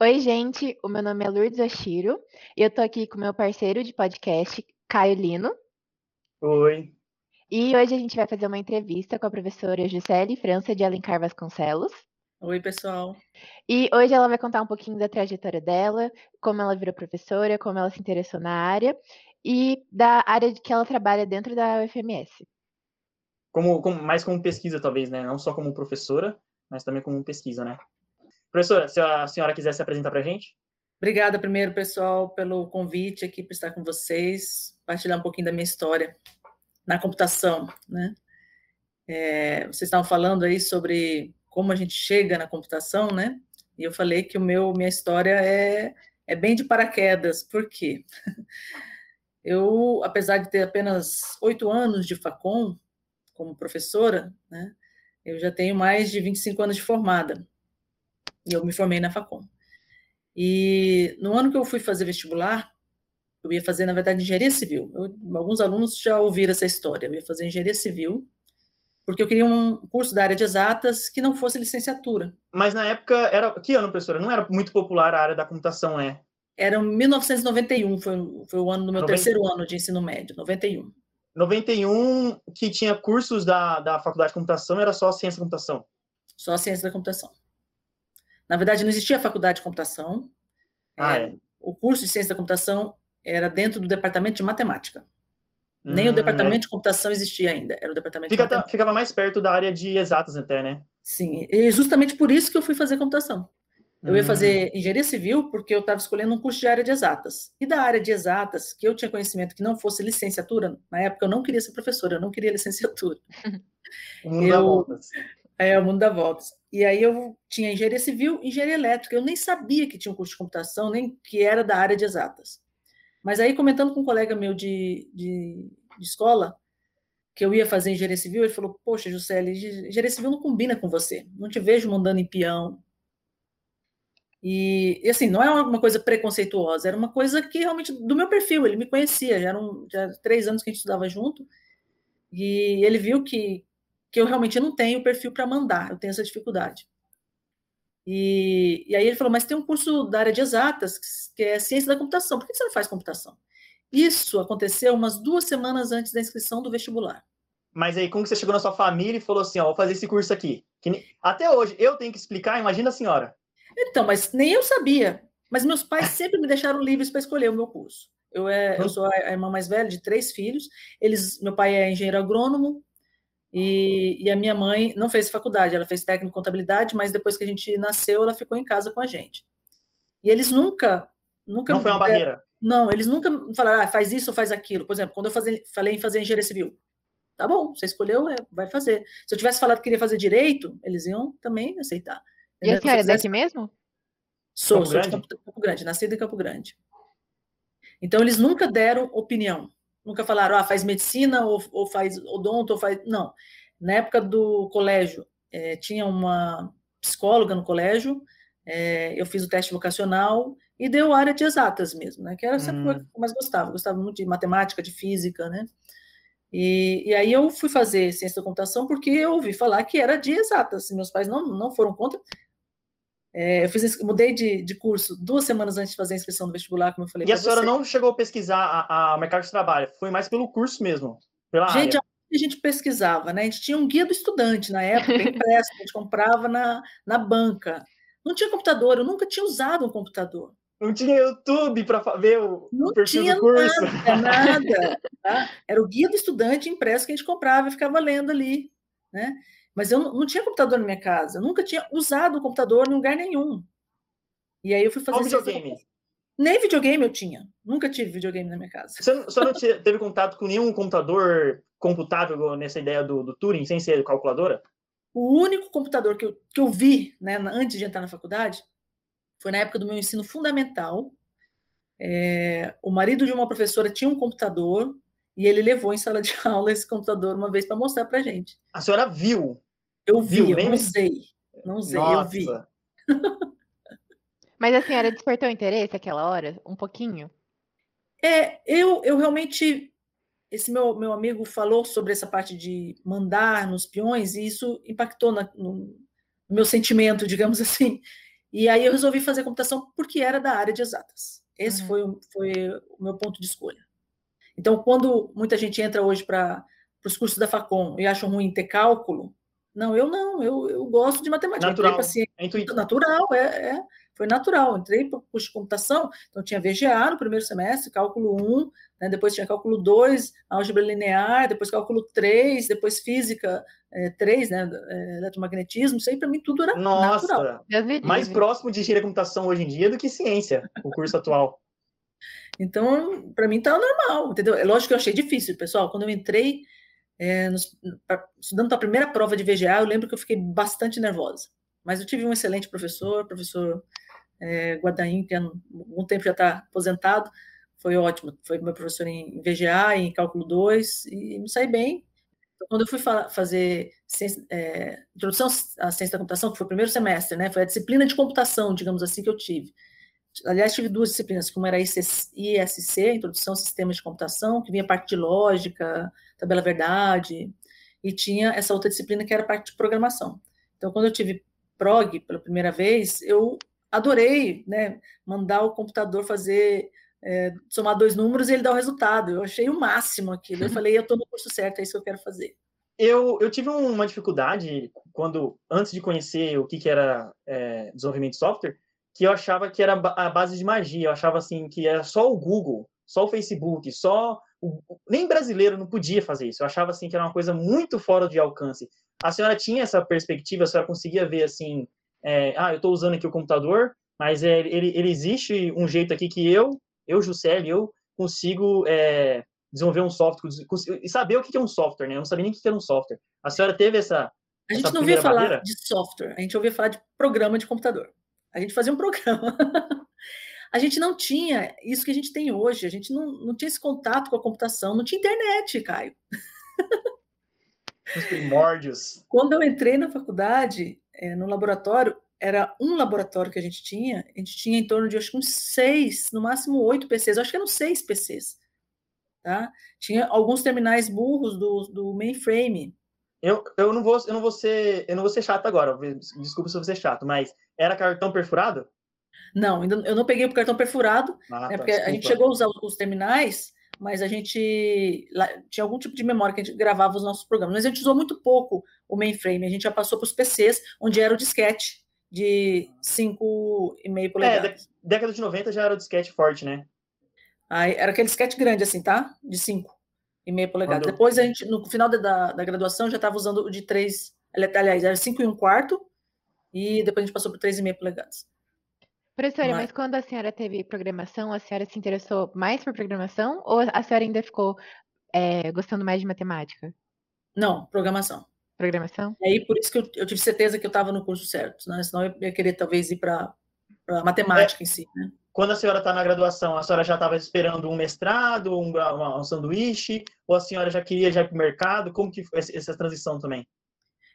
Oi, gente. O meu nome é Lourdes Oshiro e eu tô aqui com meu parceiro de podcast, Caio Lino. Oi. E hoje a gente vai fazer uma entrevista com a professora Juscelie França de Alencar Vasconcelos. Oi, pessoal. E hoje ela vai contar um pouquinho da trajetória dela, como ela virou professora, como ela se interessou na área e da área que ela trabalha dentro da UFMS. Como, como, mais como pesquisa, talvez, né? Não só como professora, mas também como pesquisa, né? Professora, se a senhora quiser se apresentar para a gente. Obrigada, primeiro, pessoal, pelo convite aqui para estar com vocês, partilhar um pouquinho da minha história na computação, né? É, vocês estavam falando aí sobre como a gente chega na computação, né? E eu falei que o meu minha história é, é bem de paraquedas. Por quê? Eu, apesar de ter apenas oito anos de Facom como professora, né? Eu já tenho mais de 25 anos de formada. E eu me formei na Facom. E no ano que eu fui fazer vestibular, eu ia fazer, na verdade, engenharia civil. Eu, alguns alunos já ouviram essa história. Eu ia fazer engenharia civil, porque eu queria um curso da área de exatas que não fosse licenciatura. Mas na época, era que ano, professora? Não era muito popular a área da computação, né? Era 1991, foi, foi o ano do meu 90... terceiro ano de ensino médio, 91. 91, que tinha cursos da, da faculdade de computação, era só ciência da computação? Só ciência da computação. Na verdade, não existia faculdade de computação. Ah, é, é. O curso de ciência da computação era dentro do departamento de matemática. Hum, Nem o hum, departamento é. de computação existia ainda, era o departamento Fica, de matemática. Ficava mais perto da área de exatas até, né? Sim, e justamente por isso que eu fui fazer computação. Eu ia fazer hum. engenharia civil porque eu estava escolhendo um curso de área de exatas. E da área de exatas, que eu tinha conhecimento que não fosse licenciatura, na época eu não queria ser professora, eu não queria licenciatura. Eu. É, o mundo dá voltas. E aí eu tinha engenharia civil engenharia elétrica. Eu nem sabia que tinha um curso de computação, nem que era da área de exatas. Mas aí, comentando com um colega meu de, de, de escola, que eu ia fazer engenharia civil, ele falou: Poxa, Juscelie, engenharia civil não combina com você. Não te vejo mandando em peão. E, e, assim, não é uma coisa preconceituosa, era uma coisa que realmente do meu perfil. Ele me conhecia, já eram já três anos que a gente estudava junto. E ele viu que, que eu realmente não tenho perfil para mandar, eu tenho essa dificuldade. E, e, aí ele falou, mas tem um curso da área de exatas, que é ciência da computação, por que você não faz computação? Isso aconteceu umas duas semanas antes da inscrição do vestibular. Mas aí, como que você chegou na sua família e falou assim, ó, vou fazer esse curso aqui? Que, até hoje, eu tenho que explicar, imagina a senhora. Então, mas nem eu sabia. Mas meus pais sempre me deixaram livres para escolher o meu curso. Eu, é, eu sou a irmã mais velha de três filhos. Eles, meu pai é engenheiro agrônomo, e, e, a minha mãe não fez faculdade, ela fez técnico em contabilidade, mas depois que a gente nasceu, ela ficou em casa com a gente. E eles nunca. nunca não foi uma barreira? Não, eles nunca falaram, ah, faz isso ou faz aquilo. Por exemplo, quando eu fazer, falei em fazer engenharia civil, tá bom, você escolheu, é, vai fazer. Se eu tivesse falado que queria fazer direito, eles iam também aceitar. E a senhora é daqui mesmo? Sou, Campo sou de Campo, Campo Grande, nascida em Campo Grande. Então, eles nunca deram opinião. Nunca falaram, ah, faz medicina ou, ou faz odonto, ou faz. Não. Na época do colégio, é, tinha uma psicóloga no colégio, é, eu fiz o teste vocacional e deu área de exatas mesmo, né? Que era sempre hum. o que eu mais gostava. Gostava muito de matemática, de física, né? E, e, aí eu fui fazer ciência da computação porque eu ouvi falar que era de exatas. Meus pais não, não foram contra. É, eu fiz, mudei de, de, curso duas semanas antes de fazer a inscrição do vestibular, como eu falei. E a senhora você. não chegou a pesquisar o mercado de trabalho, foi mais pelo curso mesmo, pela gente, área. A gente pesquisava, né? A gente tinha um guia do estudante na época, impresso, a gente comprava na, na banca. Não tinha computador, eu nunca tinha usado um computador. Não tinha YouTube para ver o, não perfil do curso. Nada, nada tá? Era o guia do estudante impresso que a gente comprava e ficava lendo ali, né? Mas eu não, não tinha computador na minha casa, eu nunca tinha usado o computador em lugar nenhum. E aí eu fui fazer. Videogame? Nem videogame eu tinha. Nunca tive videogame na minha casa. Você, você não teve contato com nenhum computador computável nessa ideia do, do Turing, sem ser calculadora? O único computador que eu, que eu vi, né, antes de entrar na faculdade, foi na época do meu ensino fundamental. É, o marido de uma professora tinha um computador e ele levou em sala de aula esse computador uma vez para mostrar para gente. A senhora viu? Eu vi, Viu, eu não usei. Não usei, Nossa. eu vi. Mas a senhora despertou interesse aquela hora? Um pouquinho? É, eu, eu realmente. Esse meu, meu amigo falou sobre essa parte de mandar nos peões, e isso impactou na, no, meu sentimento, digamos assim. E aí eu resolvi fazer computação porque era da área de exatas. Esse uhum. foi, o, foi o meu ponto de escolha. Então, quando muita gente entra hoje para os cursos da Facom e acha ruim ter cálculo, não, eu não, eu, eu gosto de matemática. Natural, é natural, é, é, foi natural. Entrei para o curso de computação, então tinha VGA no primeiro semestre, cálculo 1, né, depois tinha cálculo 2, álgebra linear, depois cálculo 3, depois física é, 3, né, é, eletromagnetismo, isso aí para mim tudo era Nossa, natural. mais próximo de engenharia computação hoje em dia do que ciência, o curso atual. Então, para mim tá normal, entendeu? É lógico que eu achei difícil, pessoal, quando eu entrei é, nos, pra, estudando para a primeira prova de VGA, eu lembro que eu fiquei bastante nervosa. Mas eu tive um excelente professor, professor é, Guadaim, que há um tempo já está aposentado, foi ótimo. Foi meu professor em VGA, em cálculo 2, e me saí bem. Quando eu fui fa fazer ciência, é, introdução à ciência da computação, que foi o primeiro semestre, né, foi a disciplina de computação, digamos assim, que eu tive. Aliás, tive duas disciplinas, uma era ISC, Introdução a Sistemas de Computação, que vinha parte de lógica, tabela verdade, e tinha essa outra disciplina que era parte de programação. Então, quando eu tive prog pela primeira vez, eu adorei, né, mandar o computador fazer é, somar dois números e ele dar o resultado. Eu achei o máximo aquilo. Eu falei, eu estou no curso certo, é isso que eu quero fazer. Eu, eu tive uma dificuldade quando, antes de conhecer o que, que era é, desenvolvimento de software, que eu achava que era a base de magia. Eu achava assim que era só o Google, só o Facebook, só o... nem brasileiro não podia fazer isso. Eu achava assim que era uma coisa muito fora de alcance. A senhora tinha essa perspectiva? A senhora conseguia ver assim, é, ah, eu estou usando aqui o computador, mas é, ele, ele existe um jeito aqui que eu, eu Juscelio, eu consigo é, desenvolver um software e saber o que é um software, né? Eu não sabia nem o que era um software. A senhora teve essa a gente não ouvia falar de software, a gente ouvia falar de programa de computador. A gente fazia um programa. a gente não tinha isso que a gente tem hoje. A gente não, não tinha esse contato com a computação, não tinha internet, Caio. Os primórdios. Quando eu entrei na faculdade, é, no laboratório, era um laboratório que a gente tinha, a gente tinha em torno de acho que uns seis, no máximo oito PCs, eu acho que eram seis PCs. Tá? Tinha alguns terminais burros do, do mainframe. Eu, eu, não vou, eu, não vou ser, eu não vou ser chato agora, desculpa se eu vou ser chato, mas era cartão perfurado? Não, ainda, eu não peguei o cartão perfurado, ah, né, tá, porque desculpa. a gente chegou a usar os terminais, mas a gente lá, tinha algum tipo de memória que a gente gravava os nossos programas. Mas a gente usou muito pouco o mainframe, a gente já passou para os PCs, onde era o disquete de 5,5 polegadas. É, década de 90 já era o disquete forte, né? Aí, era aquele disquete grande, assim, tá? De 5,5 polegadas. Quando... Depois, a gente, no final da, da graduação, já estava usando o de 3, aliás, era 5 e um quarto, e depois a gente passou por 3,5 polegadas. Professora, mas... mas quando a senhora teve programação, a senhora se interessou mais por programação ou a senhora ainda ficou é, gostando mais de matemática? Não, programação. Programação? E aí, por isso que eu, eu tive certeza que eu estava no curso certo, né? senão eu ia querer talvez ir para matemática é. em si. Né? Quando a senhora está na graduação, a senhora já estava esperando um mestrado, um, um, sanduíche, ou a senhora já queria já ir para o mercado? Como que foi essa transição também?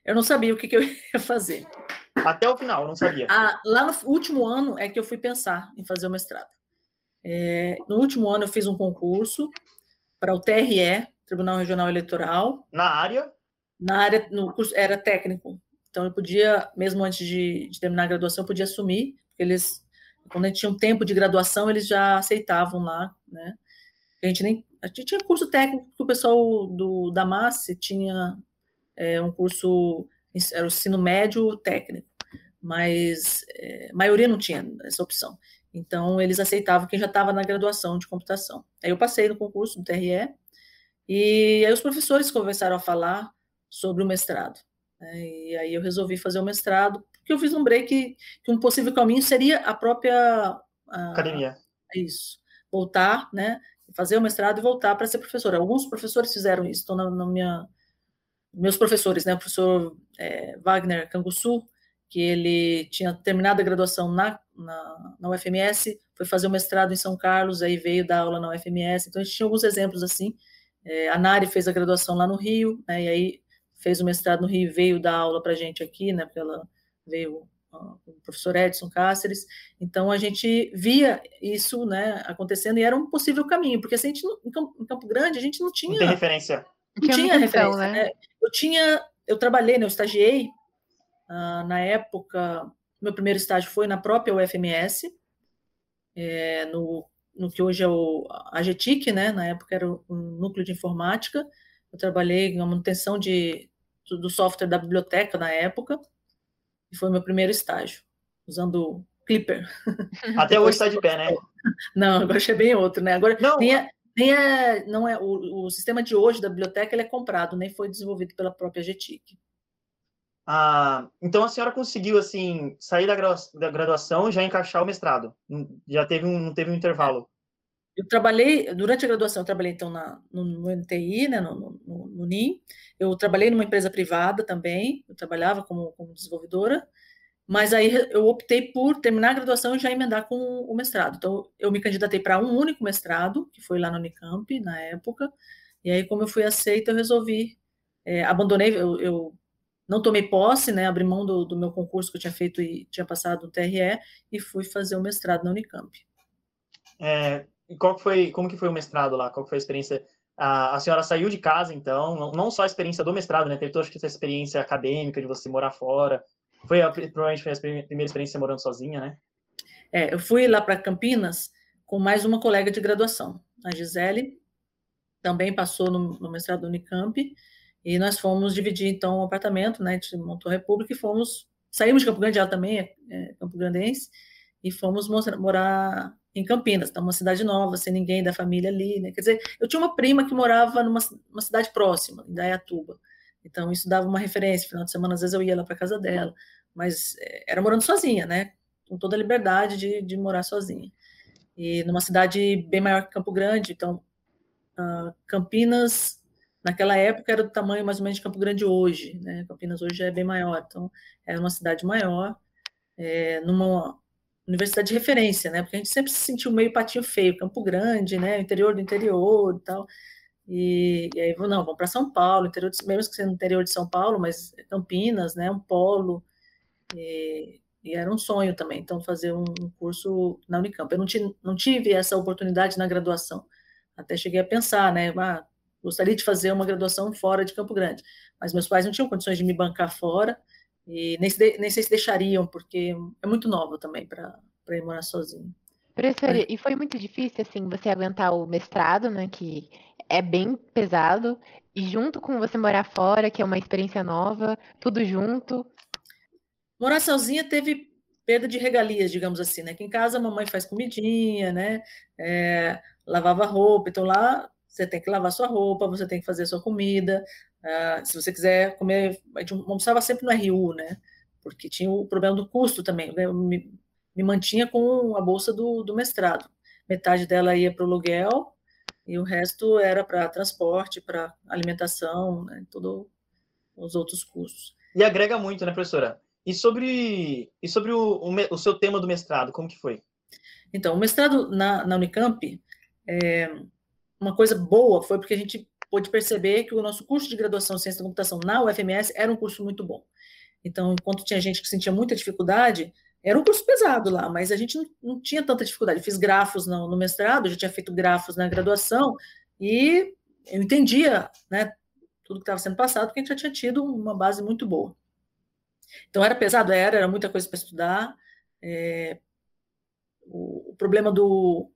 Eu não sabia o que, que eu ia fazer. Até o final, não sabia. Ah, lá no último ano é que eu fui pensar em fazer o mestrado. É, no último ano eu fiz um concurso para o TRE, Tribunal Regional Eleitoral. Na área? Na área, no curso, era técnico. Então eu podia, mesmo antes de, de terminar a graduação, eu podia assumir, eles, quando a gente tinha um tempo de graduação, eles já aceitavam lá, né? A gente nem. A gente tinha curso técnico, que o pessoal do, da MASSE tinha é, um curso, era o ensino médio técnico, mas é, a maioria não tinha essa opção. Então, eles aceitavam quem já estava na graduação de computação. Aí eu passei no concurso do TRE, e aí os professores começaram a falar sobre o mestrado. Né? E aí eu resolvi fazer o mestrado, porque eu vislumbrei que, que um possível caminho seria a própria... A, Academia. Isso. Voltar, né? Fazer o mestrado e voltar para ser professor. Alguns professores fizeram isso, estão na, na minha meus professores, né, o professor é, Wagner Canguçu, que ele tinha terminado a graduação na, na, na, UFMS, foi fazer o mestrado em São Carlos, aí veio dar aula na UFMS, então a gente tinha alguns exemplos assim, é, a Nari fez a graduação lá no Rio, né, e aí fez o mestrado no Rio e veio dar aula para a gente aqui, né, porque ela veio o professor Edson Cáceres, então a gente via isso, né, acontecendo e era um possível caminho, porque assim, a gente, em Campo, em Campo Grande a gente não tinha... Não tem referência. Não tinha, tinha referência, né? né? Eu tinha, eu trabalhei, né, eu estagiei uh, na época meu primeiro estágio foi na própria UFMS, é, no, no que hoje é o AGTIC, né? Na época era um núcleo de informática. Eu trabalhei na manutenção de, do software da biblioteca na época, e foi meu primeiro estágio, usando Clipper. Até hoje está de pé, né? Não, agora achei bem outro, né? Agora não. É, nem é, não é o, o sistema de hoje da biblioteca ele é comprado, nem foi desenvolvido pela própria GTIC. Ah, então a senhora conseguiu assim sair da, da graduação e já encaixar o mestrado? Já teve um, não teve um intervalo? Eu trabalhei durante a graduação, eu trabalhei então na, no, no NTI, né, no, no, no, NIM. Eu trabalhei numa empresa privada também. Eu trabalhava como, como desenvolvedora, mas aí eu optei por terminar a graduação e já emendar com o mestrado. Então eu me candidatei para um único mestrado, que foi lá no Unicamp na época. E aí, como eu fui aceita, eu resolvi é, abandonei. Eu, eu não tomei posse, né, abri mão do, do, meu concurso que eu tinha feito e tinha passado no TRE e fui fazer o mestrado na Unicamp. É, e qual foi, como que foi o mestrado lá? Qual foi a experiência? A, a senhora saiu de casa, então, não, não, só a experiência do mestrado, né? Teve toda essa experiência acadêmica de você morar fora. Foi a, provavelmente foi a primeira experiência morando sozinha, né? É, eu fui lá para Campinas com mais uma colega de graduação, a Gisele, também passou no, no mestrado do Unicamp, e nós fomos dividir, então, um apartamento, né? A gente montou a República e fomos. Saímos de Campo Grande, ela também é, é Campo Grandense, e fomos morar em Campinas, tá uma cidade nova, sem ninguém da família ali, né? Quer dizer, eu tinha uma prima que morava numa uma cidade próxima, em Dayatuba. Então, isso dava uma referência. Final de semana, às vezes, eu ia lá para casa dela, mas é, era morando sozinha, né? Com toda a liberdade de, de morar sozinha. E numa cidade bem maior que Campo Grande, então, uh, Campinas Naquela época era do tamanho mais ou menos de Campo Grande hoje, né? Campinas hoje é bem maior, então era uma cidade maior, é, numa universidade de referência, né? Porque a gente sempre se sentiu meio patinho feio, Campo Grande, né? Interior do interior e tal. E, e aí, não, vamos para São Paulo, interior de, mesmo que seja no interior de São Paulo, mas Campinas, né? Um polo. E, e era um sonho também, então, fazer um, um curso na Unicamp. Eu não, não tive essa oportunidade na graduação. Até cheguei a pensar, né? Ah, gostaria de fazer uma graduação fora de Campo Grande, mas meus pais não tinham condições de me bancar fora e nem, se, nem sei se deixariam, porque é muito nova também para ir morar sozinho. Professora, é. e foi muito difícil, assim, você aguentar o mestrado, né, que é bem pesado, e junto com você morar fora, que é uma experiência nova, tudo junto? Morar sozinha teve perda de regalias, digamos assim, né, que em casa a mamãe faz comidinha, né, é, lavava roupa, então lá você tem que lavar sua roupa, você tem que fazer sua comida. Uh, se você quiser comer, a gente almoçava sempre no RU, né? Porque tinha o problema do custo também. Eu me, me mantinha com a bolsa do, do mestrado. Metade dela ia para o aluguel e o resto era para transporte, para alimentação, né? todos os outros custos. E agrega muito, né, professora? E sobre, e sobre o, o, o seu tema do mestrado, como que foi? Então, o mestrado na, na Unicamp, é, uma coisa boa foi porque a gente pôde perceber que o nosso curso de graduação em ciência da computação na UFMS era um curso muito bom. Então, enquanto tinha gente que sentia muita dificuldade, era um curso pesado lá, mas a gente não, não tinha tanta dificuldade. Eu fiz grafos no, no, mestrado, já tinha feito grafos na graduação, e eu entendia né, tudo que estava sendo passado, porque a gente já tinha tido uma base muito boa. Então, era pesado? Era, era muita coisa para estudar. É, o, o problema do,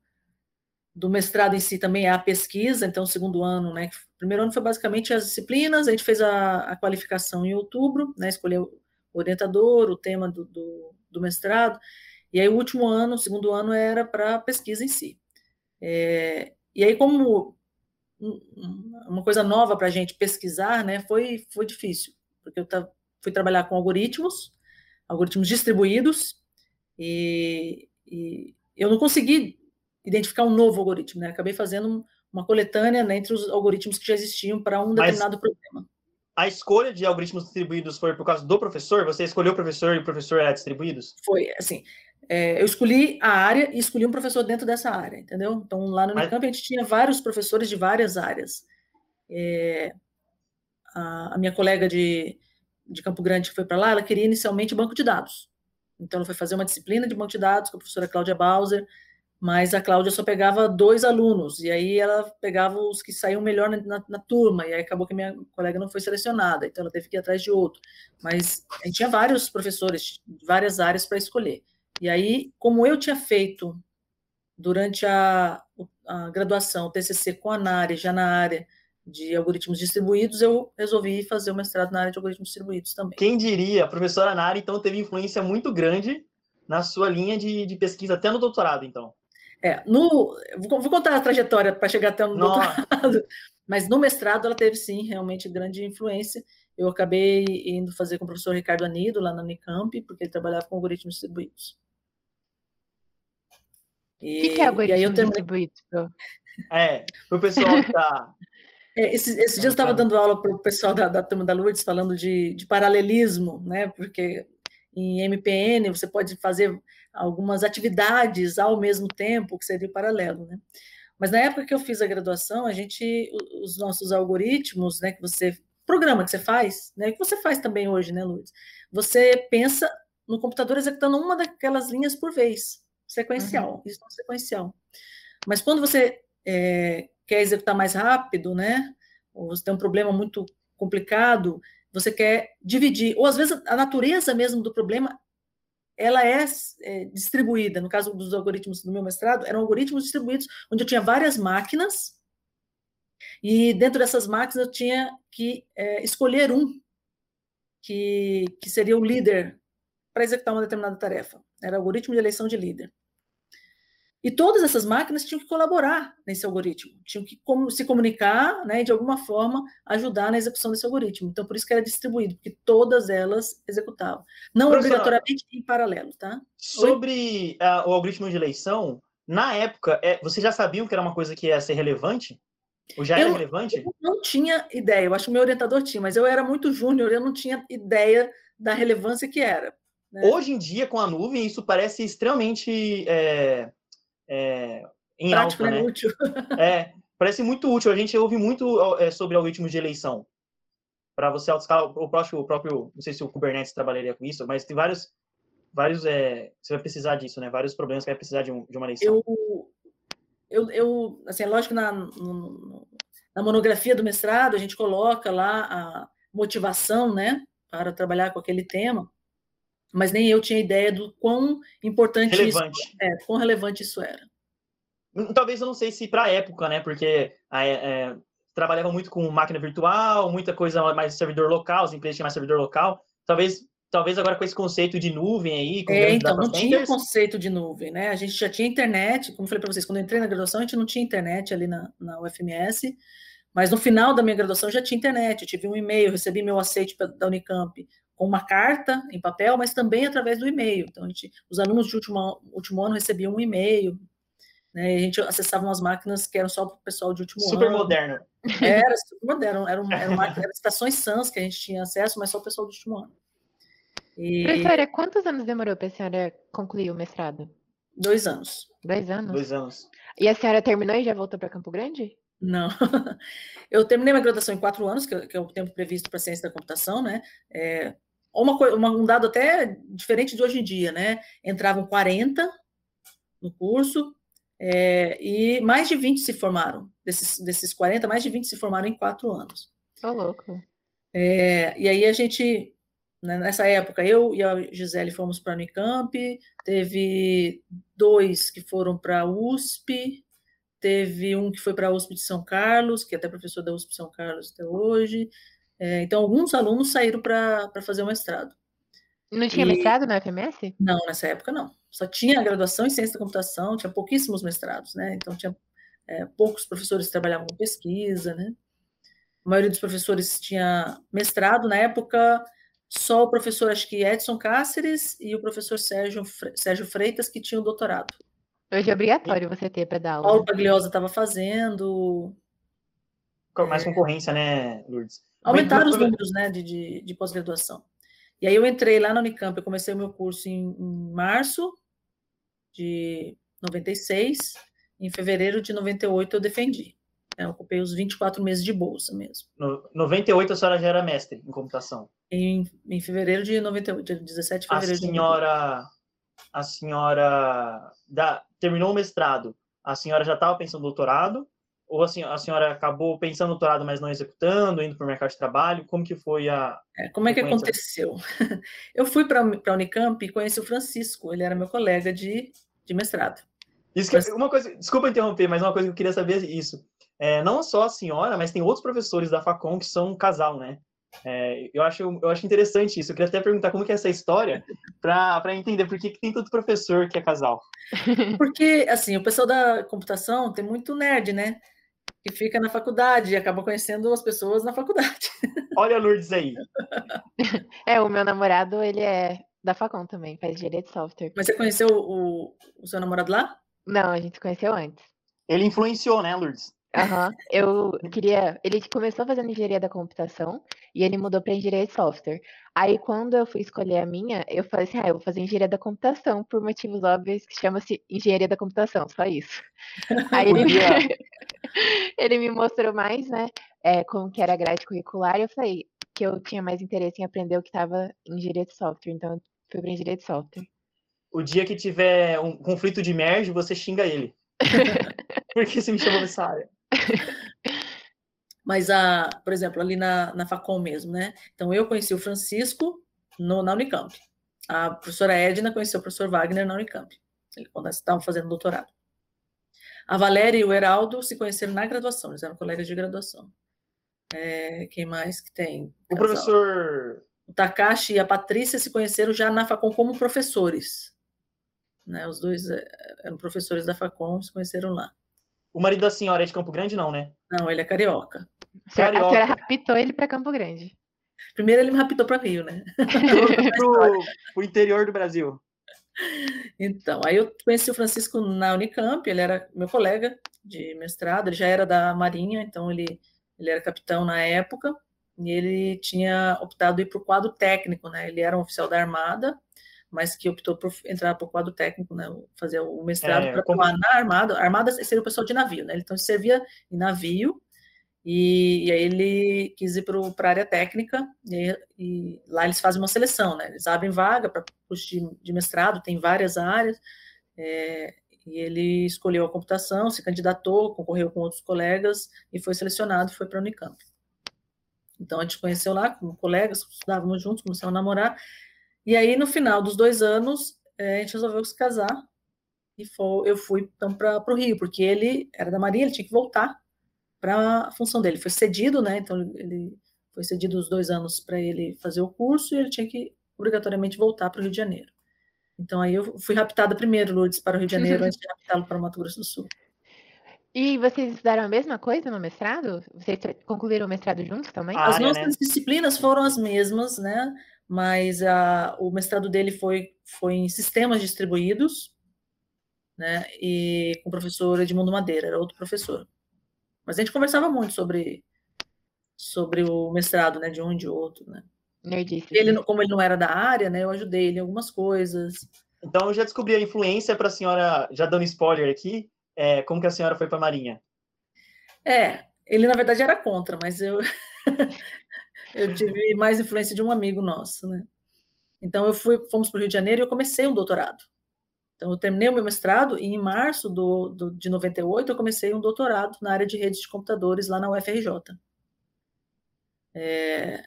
do mestrado em si também é a pesquisa, então o segundo ano, né? Primeiro ano foi basicamente as disciplinas, a gente fez a, a qualificação em outubro, né? Escolheu orientador, o tema do, do, do, mestrado, e aí o último ano, o segundo ano, era para a pesquisa em si. É, e aí, como uma coisa nova para a gente pesquisar, né? Foi, foi difícil, porque eu fui trabalhar com algoritmos, algoritmos distribuídos, e, e eu não consegui identificar um novo algoritmo, né? Acabei fazendo uma coletânea né, entre os algoritmos que já existiam para um determinado Mas problema. A escolha de algoritmos distribuídos foi por causa do professor? Você escolheu o professor e o professor era distribuídos? Foi, assim, é, eu escolhi a área e escolhi um professor dentro dessa área, entendeu? Então, lá no Unicamp, a gente tinha vários professores de várias áreas. É, a, a, minha colega de, de Campo Grande que foi para lá, ela queria inicialmente banco de dados. Então, ela foi fazer uma disciplina de banco de dados com a professora Cláudia Bowser, mas a Cláudia só pegava dois alunos, e aí ela pegava os que saíam melhor na, na, na, turma, e aí acabou que minha colega não foi selecionada, então ela teve que ir atrás de outro. Mas a gente tinha vários professores, várias áreas para escolher. E aí, como eu tinha feito durante a, a graduação, o TCC com a NARE, já na área de algoritmos distribuídos, eu resolvi fazer o mestrado na área de algoritmos distribuídos também. Quem diria, a professora Nari, então, teve influência muito grande na sua linha de, de pesquisa, até no doutorado, então. É, no, vou, vou contar a trajetória para chegar até no Nossa. doutorado, mas no mestrado ela teve, sim, realmente grande influência. Eu acabei indo fazer com o professor Ricardo Anido, lá na Unicamp, porque ele trabalhava com algoritmos distribuídos. O que, que, é algoritmo distribuído? É, o pessoal que está é, esse, esse dia eu estava dando aula para o pessoal da, da turma da Lourdes falando de, de, paralelismo, né? Porque em MPN você pode fazer algumas atividades ao mesmo tempo, que seria o paralelo, né? Mas na época que eu fiz a graduação, a gente, os nossos algoritmos, né, que você, programa que você faz, né, que você faz também hoje, né, Lourdes? Você pensa no computador executando uma daquelas linhas por vez, sequencial, uhum. isso é sequencial. Mas quando você é, quer executar mais rápido, né? Ou você tem um problema muito complicado, você quer dividir. Ou às vezes a natureza mesmo do problema ela é, é, distribuída. No caso dos algoritmos do meu mestrado, eram algoritmos distribuídos onde eu tinha várias máquinas e dentro dessas máquinas eu tinha que é, escolher um que, que seria o líder para executar uma determinada tarefa. Era algoritmo de eleição de líder. E todas essas máquinas tinham que colaborar nesse algoritmo, tinham que se comunicar né, e, de alguma forma, ajudar na execução desse algoritmo. Então, por isso que era distribuído, porque todas elas executavam. Não obrigatoriamente em paralelo, tá? Sobre uh, o algoritmo de eleição, na época, é, vocês já sabiam que era uma coisa que ia ser relevante? Ou já era eu, relevante? Eu não tinha ideia, eu acho que o meu orientador tinha, mas eu era muito júnior, eu não tinha ideia da relevância que era. Né? Hoje em dia, com a nuvem, isso parece extremamente... É é, em Prático, alta, né? útil. É, parece muito útil. A gente ouve muito é, sobre algoritmos de eleição. Para você autoescalar o próprio, o próprio, não sei se o Kubernetes trabalharia com isso, mas tem vários, vários, é, você vai precisar disso, né? Vários problemas que vai precisar de, um, de uma eleição. Eu, eu, eu, assim, é lógico na, na monografia do mestrado a gente coloca lá a motivação, né, para trabalhar com aquele tema mas nem eu tinha ideia do quão importante relevante. isso é, quão relevante isso era. Hum, talvez eu não sei se para a época, né? Porque é, é, trabalhava muito com máquina virtual, muita coisa mais servidor local, as empresas tinham mais servidor local. Talvez, talvez agora com esse conceito de nuvem aí. é, então, não centers. tinha conceito de nuvem, né? A gente já tinha internet, como eu falei para vocês, quando eu entrei na graduação, a gente não tinha internet ali na, na UFMS. Mas no final da minha graduação já tinha internet, eu tive um e-mail, recebi meu aceite da Unicamp com uma carta em papel, mas também através do e-mail. Então, a gente, os alunos de último, último ano recebiam um e-mail, né, a gente acessava umas máquinas que eram só para o pessoal de último super ano. Super moderno. Era super moderno, eram, eram, eram estações SANS que a gente tinha acesso, mas só o pessoal do último ano. E... Professora, quantos anos demorou para a senhora concluir o mestrado? Dois anos. Dois anos? Dois anos. E a senhora terminou e já voltou para Campo Grande? Não. Eu terminei minha graduação em quatro anos, que, é o tempo previsto para ciência da computação, né? É, uma, uma, um dado até diferente de hoje em dia, né? Entravam 40 no curso é, e mais de 20 se formaram. Desses, desses 40, mais de 20 se formaram em quatro anos. Tô louco. É, e aí a gente, né, nessa época, eu e a Gisele fomos para a Unicamp, teve dois que foram para a USP, teve um que foi para a USP de São Carlos, que é até professor da USP de São Carlos até hoje, é, então, alguns alunos saíram para fazer o mestrado. Não tinha e... mestrado na FMS? Não, nessa época não. Só tinha graduação em ciência da computação, tinha pouquíssimos mestrados, né? Então, tinha é, poucos professores que trabalhavam com pesquisa, né? A maioria dos professores tinha mestrado. Na época, só o professor, acho que Edson Cáceres e o professor Sérgio, Sérgio Freitas, que tinham doutorado. Hoje é obrigatório você ter para dar aula. Paulo Pagliosa estava fazendo. Mais concorrência, né, Lourdes? Aumentaram os números né, de, de, de pós-graduação. E aí eu entrei lá na Unicamp, eu comecei o meu curso em, em março de 96, em fevereiro de 98 eu defendi. Eu ocupei os 24 meses de bolsa mesmo. No 98 a senhora já era mestre em computação? Em, em fevereiro de 98, 17 de fevereiro. A senhora a senhora da, terminou o mestrado, a senhora já estava pensando no doutorado? Ou assim, a senhora acabou pensando no doutorado, mas não executando, indo para o mercado de trabalho? Como que foi a. É, como é que aconteceu? Eu fui para a Unicamp e conheci o Francisco, ele era meu colega de, de mestrado. Isso que, uma coisa, desculpa interromper, mas uma coisa que eu queria saber é isso. É, não só a senhora, mas tem outros professores da Facom que são um casal, né? É, eu, acho, eu acho interessante isso. Eu queria até perguntar como que é essa história para entender por que, que tem tanto professor que é casal. Porque, assim, o pessoal da computação tem muito nerd, né? Que fica na faculdade e acaba conhecendo as pessoas na faculdade. Olha a Lourdes aí. É, o meu namorado, ele é da Facom também, faz engenharia de software. Mas você conheceu o, o seu namorado lá? Não, a gente se conheceu antes. Ele influenciou, né, Lourdes? Aham. Eu queria. Ele começou fazendo engenharia da computação e ele mudou para engenharia de software. Aí, quando eu fui escolher a minha, eu falei assim: ah, eu vou fazer engenharia da computação por motivos óbvios que chama-se engenharia da computação, só isso. Aí ele, ele me mostrou mais, né, é, como que era a grade curricular e eu falei que eu tinha mais interesse em aprender o que estava em engenharia de software, então eu fui para engenharia de software. O dia que tiver um conflito de merge, você xinga ele. Por que você me chamou nessa área? Mas, a, por exemplo, ali na, na Facom mesmo, né? Então, eu conheci o Francisco no, na Unicamp. A professora Edna conheceu o professor Wagner na Unicamp, quando eles estavam fazendo doutorado. A Valéria e o Heraldo se conheceram na graduação, eles eram colegas de graduação. É, quem mais que tem? O professor. O Takashi e a Patrícia se conheceram já na Facom como professores. Né? Os dois é, eram professores da Facom, se conheceram lá. O marido da senhora é de Campo Grande, não, né? Não, ele é carioca. carioca. A senhora raptou ele para Campo Grande. Primeiro ele me raptou para Rio, né? pro, pro interior do Brasil. Então, aí eu conheci o Francisco na Unicamp, ele era meu colega de mestrado, ele já era da Marinha, então ele, ele era capitão na época, e ele tinha optado ir para o quadro técnico, né? Ele era um oficial da Armada, mas que optou por entrar para o quadro técnico, né, fazer o mestrado é, para como... na Armada. A Armada seria o pessoal de navio, né? Então, servia em navio, e, e aí ele quis ir para a área técnica, e, e, lá eles fazem uma seleção, né? Eles abrem vaga para curso de, de, mestrado, tem várias áreas, é, e ele escolheu a computação, se candidatou, concorreu com outros colegas, e foi selecionado, foi para a Unicamp. Então, a gente conheceu lá como colegas, estudávamos juntos, começamos a namorar, e aí, no final dos dois anos, é, a gente resolveu se casar e foi, eu fui então para o Rio, porque ele era da Marinha, ele tinha que voltar para a função dele. Foi cedido, né? Então ele foi cedido os dois anos para ele fazer o curso e ele tinha que obrigatoriamente voltar para o Rio de Janeiro. Então aí eu fui raptada primeiro, Lourdes, para o Rio de Janeiro, antes de raptá-lo para o Mato Grosso do Sul. E vocês estudaram a mesma coisa no mestrado? Vocês concluíram o mestrado juntos também? As nossas né? disciplinas foram as mesmas, né? Mas a, o mestrado dele foi, foi em sistemas distribuídos, né, e com o professor Edmundo Madeira, era outro professor. Mas a gente conversava muito sobre, sobre o mestrado, né, de um e de outro, né. Ele, como ele não era da área, né, eu ajudei ele em algumas coisas. Então, eu já descobri a influência para a senhora, já dando spoiler aqui, é, como que a senhora foi para a Marinha? É, ele na verdade era contra, mas eu eu tive mais influência de um amigo nosso, né? Então eu fui, fomos para o Rio de Janeiro e eu comecei um doutorado. Então eu terminei o meu mestrado e em março do, do, de 98 eu comecei um doutorado na área de redes de computadores lá na UFRJ. É,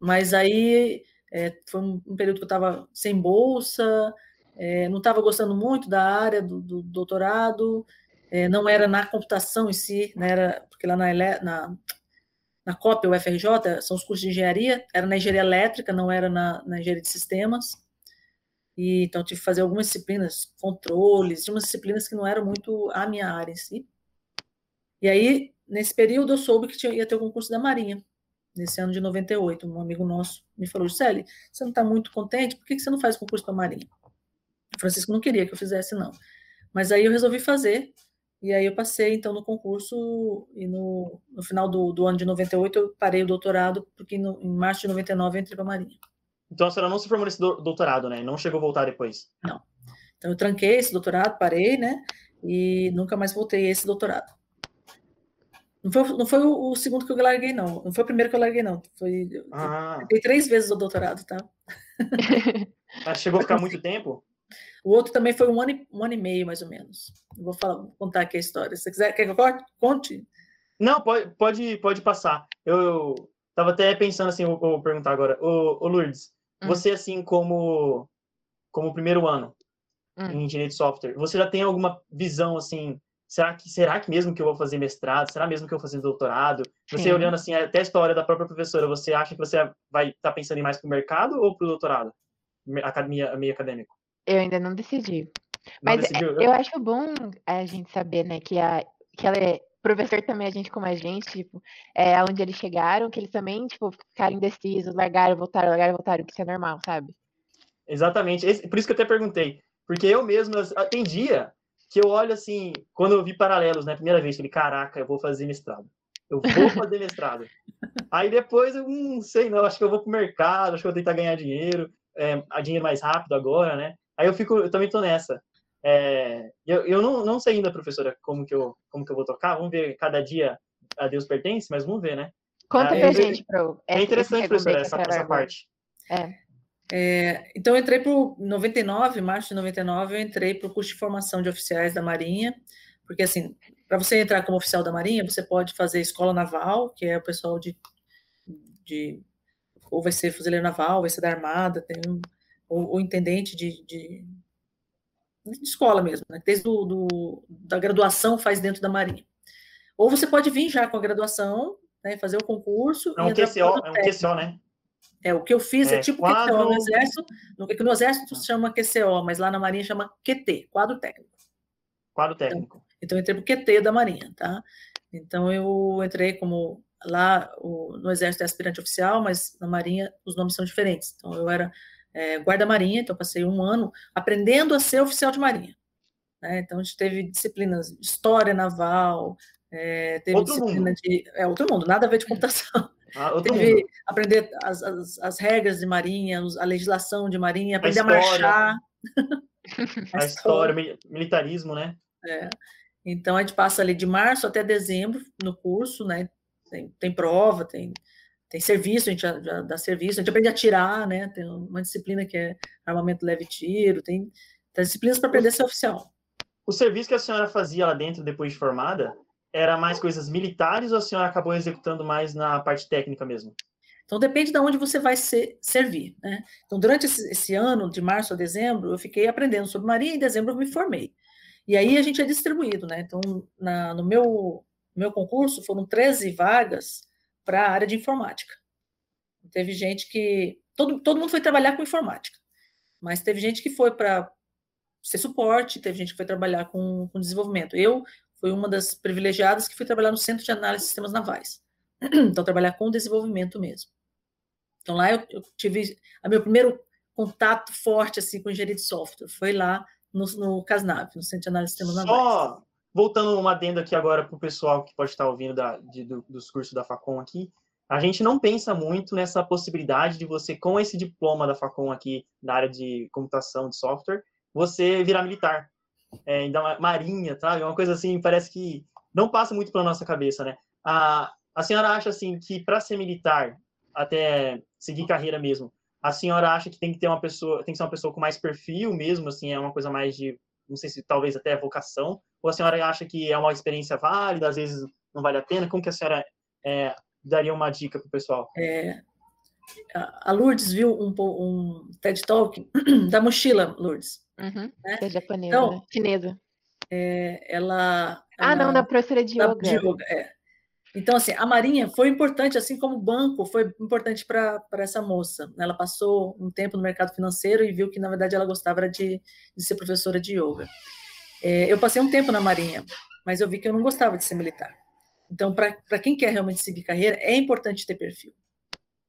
mas aí é, foi um, período que eu estava sem bolsa, é, não estava gostando muito da área do, do doutorado, é, não era na computação em si, né, era, porque lá na, na na COP, o FRJ, são os cursos de engenharia, era na engenharia elétrica, não era na, na engenharia de sistemas. E, então, tive que fazer algumas disciplinas, controles, tinha umas disciplinas que não eram muito a minha área em si. E aí, nesse período, eu soube que tinha, ia ter o concurso da Marinha, nesse ano de 98. Um amigo nosso me falou, Gisele, você não está muito contente? Por que, que você não faz concurso da Marinha? O Francisco não queria que eu fizesse, não. Mas aí eu resolvi fazer, e aí eu passei, então, no concurso, e no, no final do, do, ano de 98 eu parei o doutorado, porque no, em março de 99 eu entrei para a Marinha. Então a senhora não se formou nesse doutorado, né? Não chegou a voltar depois? Não. Então eu tranquei esse doutorado, parei, né? E nunca mais voltei a esse doutorado. Não foi, não foi o, o, segundo que eu larguei, não. Não foi o primeiro que eu larguei, não. Foi, ah. Eu três vezes o doutorado, tá? Mas chegou a ficar muito tempo? O outro também foi um ano, e, um ano e meio, mais ou menos. Eu vou falar, vou contar aqui a história. Se você quiser, quer que eu conte? Não, pode, pode, pode passar. Eu estava até pensando assim, vou, vou perguntar agora. Ô, ô Lourdes, hum. você assim como como primeiro ano hum. em engenharia de software, você já tem alguma visão assim será que será que mesmo que eu vou fazer mestrado? Será mesmo que eu vou fazer doutorado? Você Sim. olhando assim até a história da própria professora, você acha que você vai estar tá pensando em mais para o mercado ou para o doutorado? Academia, meio acadêmico? Eu ainda não decidi. Mas decidiu, eu acho bom a gente saber, né, que a que ela é professor também, a gente como a gente, tipo, é onde eles chegaram, que eles também, tipo, ficaram indecisos, largaram, voltaram, largaram, voltaram, que isso é normal, sabe? Exatamente. Esse, por isso que eu até perguntei. Porque eu mesmo, tem dia que eu olho assim, quando eu vi paralelos, né, primeira vez, falei, caraca, eu vou fazer mestrado. Eu vou fazer mestrado. Aí depois eu não hum, sei, não, acho que eu vou pro mercado, acho que eu vou tentar ganhar dinheiro, é, dinheiro mais rápido agora, né? Aí eu fico, eu também tô nessa. É, eu eu não, não sei ainda, professora, como que, eu, como que eu vou tocar. Vamos ver, cada dia a Deus pertence, mas vamos ver, né? Conta ah, pra gente, Pro. É interessante, professora, essa, essa parte. É. É, então, eu entrei para o 99, março de 99, eu entrei para o curso de formação de oficiais da Marinha, porque, assim, para você entrar como oficial da Marinha, você pode fazer escola naval, que é o pessoal de. de ou vai ser fuzileiro naval, vai ser da Armada, tem um, ou, ou intendente de, de, de, escola mesmo, né? desde do, do, da graduação faz dentro da Marinha. Ou você pode vir já com a graduação, né, fazer o concurso. É um QCO, é um QCO, né? É, o que eu fiz é, é tipo quadro... QCO no Exército, no, no Exército se chama QCO, mas lá na Marinha chama QT, quadro técnico. Quadro então, técnico. Então, então eu entrei pro QT da Marinha, tá? Então eu entrei como lá o, no Exército é aspirante oficial, mas na Marinha os nomes são diferentes. Então eu era é, guarda-marinha, então passei um ano aprendendo a ser oficial de marinha. Né? Então a gente teve disciplinas de história naval, é, teve outro disciplina mundo. de. É outro mundo, nada a ver de computação. Ah, teve mundo. aprender as, as, as, regras de marinha, a legislação de marinha, aprender a, a marchar. a, a história, militarismo, né? É. Então a gente passa ali de março até dezembro no curso, né? Tem, tem prova, tem, tem serviço, a gente já, já, dá serviço, a gente aprende a tirar, né? Tem uma disciplina que é armamento leve tiro, tem, tem disciplinas para aprender a ser oficial. O serviço que a senhora fazia lá dentro depois de formada era mais coisas militares ou a senhora acabou executando mais na parte técnica mesmo? Então depende de onde você vai ser, servir, né? Então durante esse, esse, ano, de março a dezembro, eu fiquei aprendendo sobre marinha e em dezembro eu me formei. E aí a gente é distribuído, né? Então na, no meu meu concurso foram 13 vagas para a área de informática. Teve gente que todo, todo mundo foi trabalhar com informática, mas teve gente que foi para ser suporte, teve gente que foi trabalhar com, com desenvolvimento. Eu foi uma das privilegiadas que fui trabalhar no Centro de Análise de Sistemas Navais. Então, trabalhar com desenvolvimento mesmo. Então, lá eu, eu tive a meu primeiro contato forte assim com engenharia de software. Foi lá no, no CASNAV, no Centro de Análise de Sistemas Navais. Só voltando uma adenda aqui agora para o pessoal que pode estar ouvindo da, de, do, dos cursos da Facom aqui, a gente não pensa muito nessa possibilidade de você, com esse diploma da Facom aqui, na área de computação de software, você virar militar é, ainda marinha, sabe? Uma coisa assim, parece que não passa muito pela nossa cabeça, né? A, a senhora acha, assim, que para ser militar, até seguir carreira mesmo, a senhora acha que tem que ter uma pessoa, tem que ser uma pessoa com mais perfil mesmo, assim, é uma coisa mais de, não sei se talvez até vocação, ou a senhora acha que é uma experiência válida, às vezes não vale a pena? Como que a senhora é, daria uma dica para o pessoal? É, a Lourdes viu um, um TED Talk da mochila, Lourdes. Uhum. Né? É japonesa, então, né? chinesa. É, ela, Ah, não, da professora de yoga. De yoga é. Então, assim, a Marinha foi importante, assim como o banco foi importante para essa moça. Ela passou um tempo no mercado financeiro e viu que, na verdade, ela gostava de, de ser professora de yoga. É, eu passei um tempo na Marinha, mas eu vi que eu não gostava de ser militar. Então, para quem quer realmente seguir carreira, é importante ter perfil.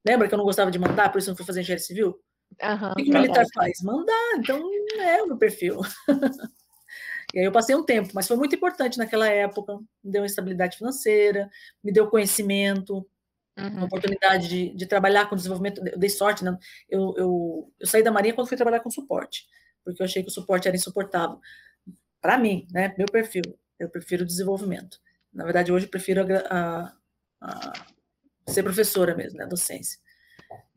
Lembra que eu não gostava de mandar, por isso eu não fui fazer engenharia civil? Uhum, o que, que o militar faz? Mandar, então é o meu perfil. e aí eu passei um tempo, mas foi muito importante naquela época, me deu estabilidade financeira, me deu conhecimento, uhum. oportunidade de, de, trabalhar com desenvolvimento, eu dei sorte, né? eu, eu, eu saí da Marinha quando fui trabalhar com suporte, porque eu achei que o suporte era insuportável. Para mim, né, meu perfil, eu prefiro desenvolvimento. Na verdade, hoje eu prefiro a, a, a ser professora mesmo, né, docência.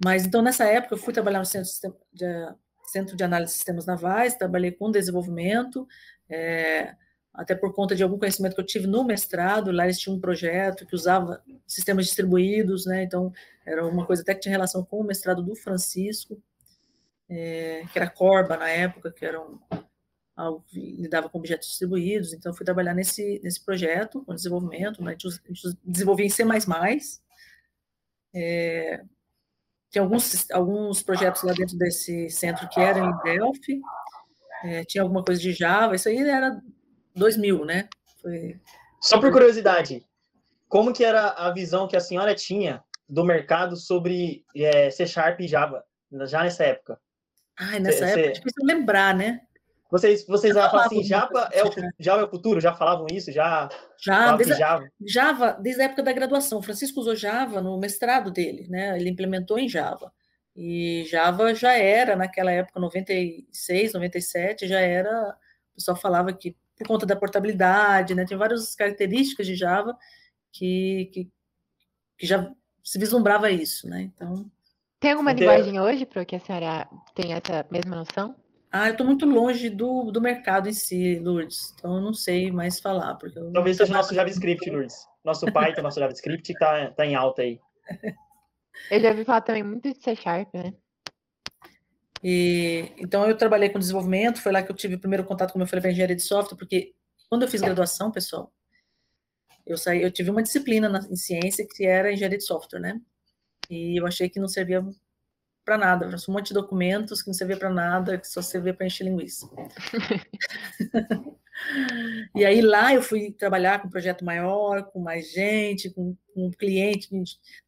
Mas então nessa época eu fui trabalhar no centro de Centro de Análise de Sistemas Navais, trabalhei com desenvolvimento, é, até por conta de algum conhecimento que eu tive no mestrado, lá eles tinham um projeto que usava sistemas distribuídos, né, então era uma coisa até que tinha relação com o mestrado do Francisco, é, que era Corba na época, que era um, algo que lidava com objetos distribuídos, então fui trabalhar nesse, nesse projeto, com desenvolvimento, né, a, gente, a gente desenvolvia em C++, é, tinha alguns, alguns projetos lá dentro desse centro que eram em Delphi, é, tinha alguma coisa de Java, isso aí era 2000, né? Foi... Só por curiosidade, como que era a visão que a senhora tinha do mercado sobre é, C Sharp e Java, já nessa época? Ai, nessa cê, época, é difícil lembrar, né? Vocês, vocês já falavam assim, Java é, o, Java é o futuro? Já falavam isso? Já, já desde, Java? Java, desde a época da graduação. O Francisco usou Java no mestrado dele, né? Ele implementou em Java. E Java já era, naquela época, 96, 97, já era. O pessoal falava que por conta da portabilidade, né? Tem várias características de Java que, que, que já se vislumbrava isso, né? Então. Tem alguma linguagem hoje para que a senhora tenha essa mesma noção? Ah, eu estou muito longe do, do mercado em si, Lourdes. Então eu não sei mais falar. Porque Talvez seja nosso JavaScript, Lourdes. Nosso Python, nosso JavaScript está tá em alta aí. Eu já ouvi falar também muito de C Sharp, né? E, então eu trabalhei com desenvolvimento, foi lá que eu tive o primeiro contato, como eu falei, com a engenharia de software, porque quando eu fiz graduação, pessoal, eu saí, eu tive uma disciplina na, em ciência que era engenharia de software, né? E eu achei que não servia para nada, um monte de documentos que não servia para nada, que só servia para encher linguiça. e aí lá eu fui trabalhar com um projeto maior, com mais gente, com, com um cliente,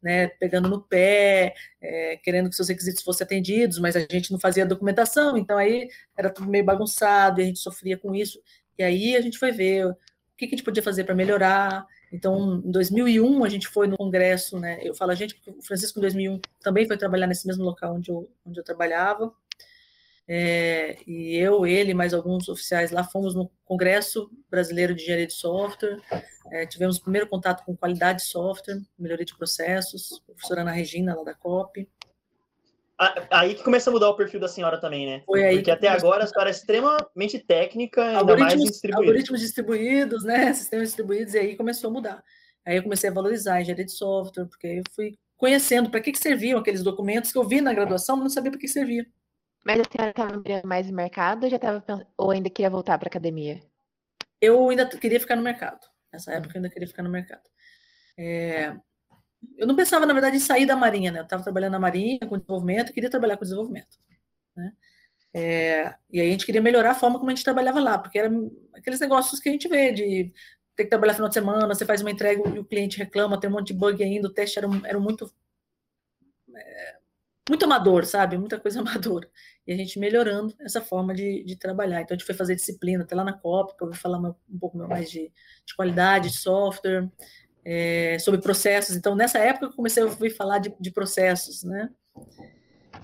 né, pegando no pé, é, querendo que seus requisitos fossem atendidos, mas a gente não fazia documentação, então aí era tudo meio bagunçado e a gente sofria com isso. E aí a gente foi ver o que, que a gente podia fazer para melhorar, então, em 2001, a gente foi no congresso, né? Eu falo a gente, porque o Francisco, em 2001, também foi trabalhar nesse mesmo local onde eu, onde eu trabalhava. É, e eu, ele, mais alguns oficiais lá, fomos no Congresso Brasileiro de Engenharia de Software. É, tivemos o primeiro contato com qualidade de software, melhoria de processos, professora Ana Regina, lá da COP. Aí que começa a mudar o perfil da senhora também, né? Foi aí Porque até agora a senhora é extremamente técnica, ainda algoritmos, mais distribuídos. Algoritmos distribuídos, né? Sistemas distribuídos, e aí começou a mudar. Aí eu comecei a valorizar a engenharia de software, porque aí eu fui conhecendo para que, que serviam aqueles documentos que eu vi na graduação, mas não sabia para que servia. Mas a senhora estava mirando mais no mercado ou, já tava, ou ainda queria voltar para a academia? Eu ainda queria ficar no mercado. Nessa época eu ainda queria ficar no mercado. É, eu não pensava, na verdade, em sair da Marinha, né? Eu estava trabalhando na Marinha com desenvolvimento, queria trabalhar com desenvolvimento. Né? É, e aí a gente queria melhorar a forma como a gente trabalhava lá, porque era aqueles negócios que a gente vê de ter que trabalhar final de semana, você faz uma entrega e o cliente reclama, tem um monte de bug ainda, o teste era, era muito é, muito amador, sabe? Muita coisa amadora. E a gente melhorando essa forma de, de trabalhar. Então a gente foi fazer disciplina até lá na COP, para eu falar um pouco mais de, de qualidade de software é, sobre processos. Então, nessa época, eu comecei a ouvir falar de, de processos, né?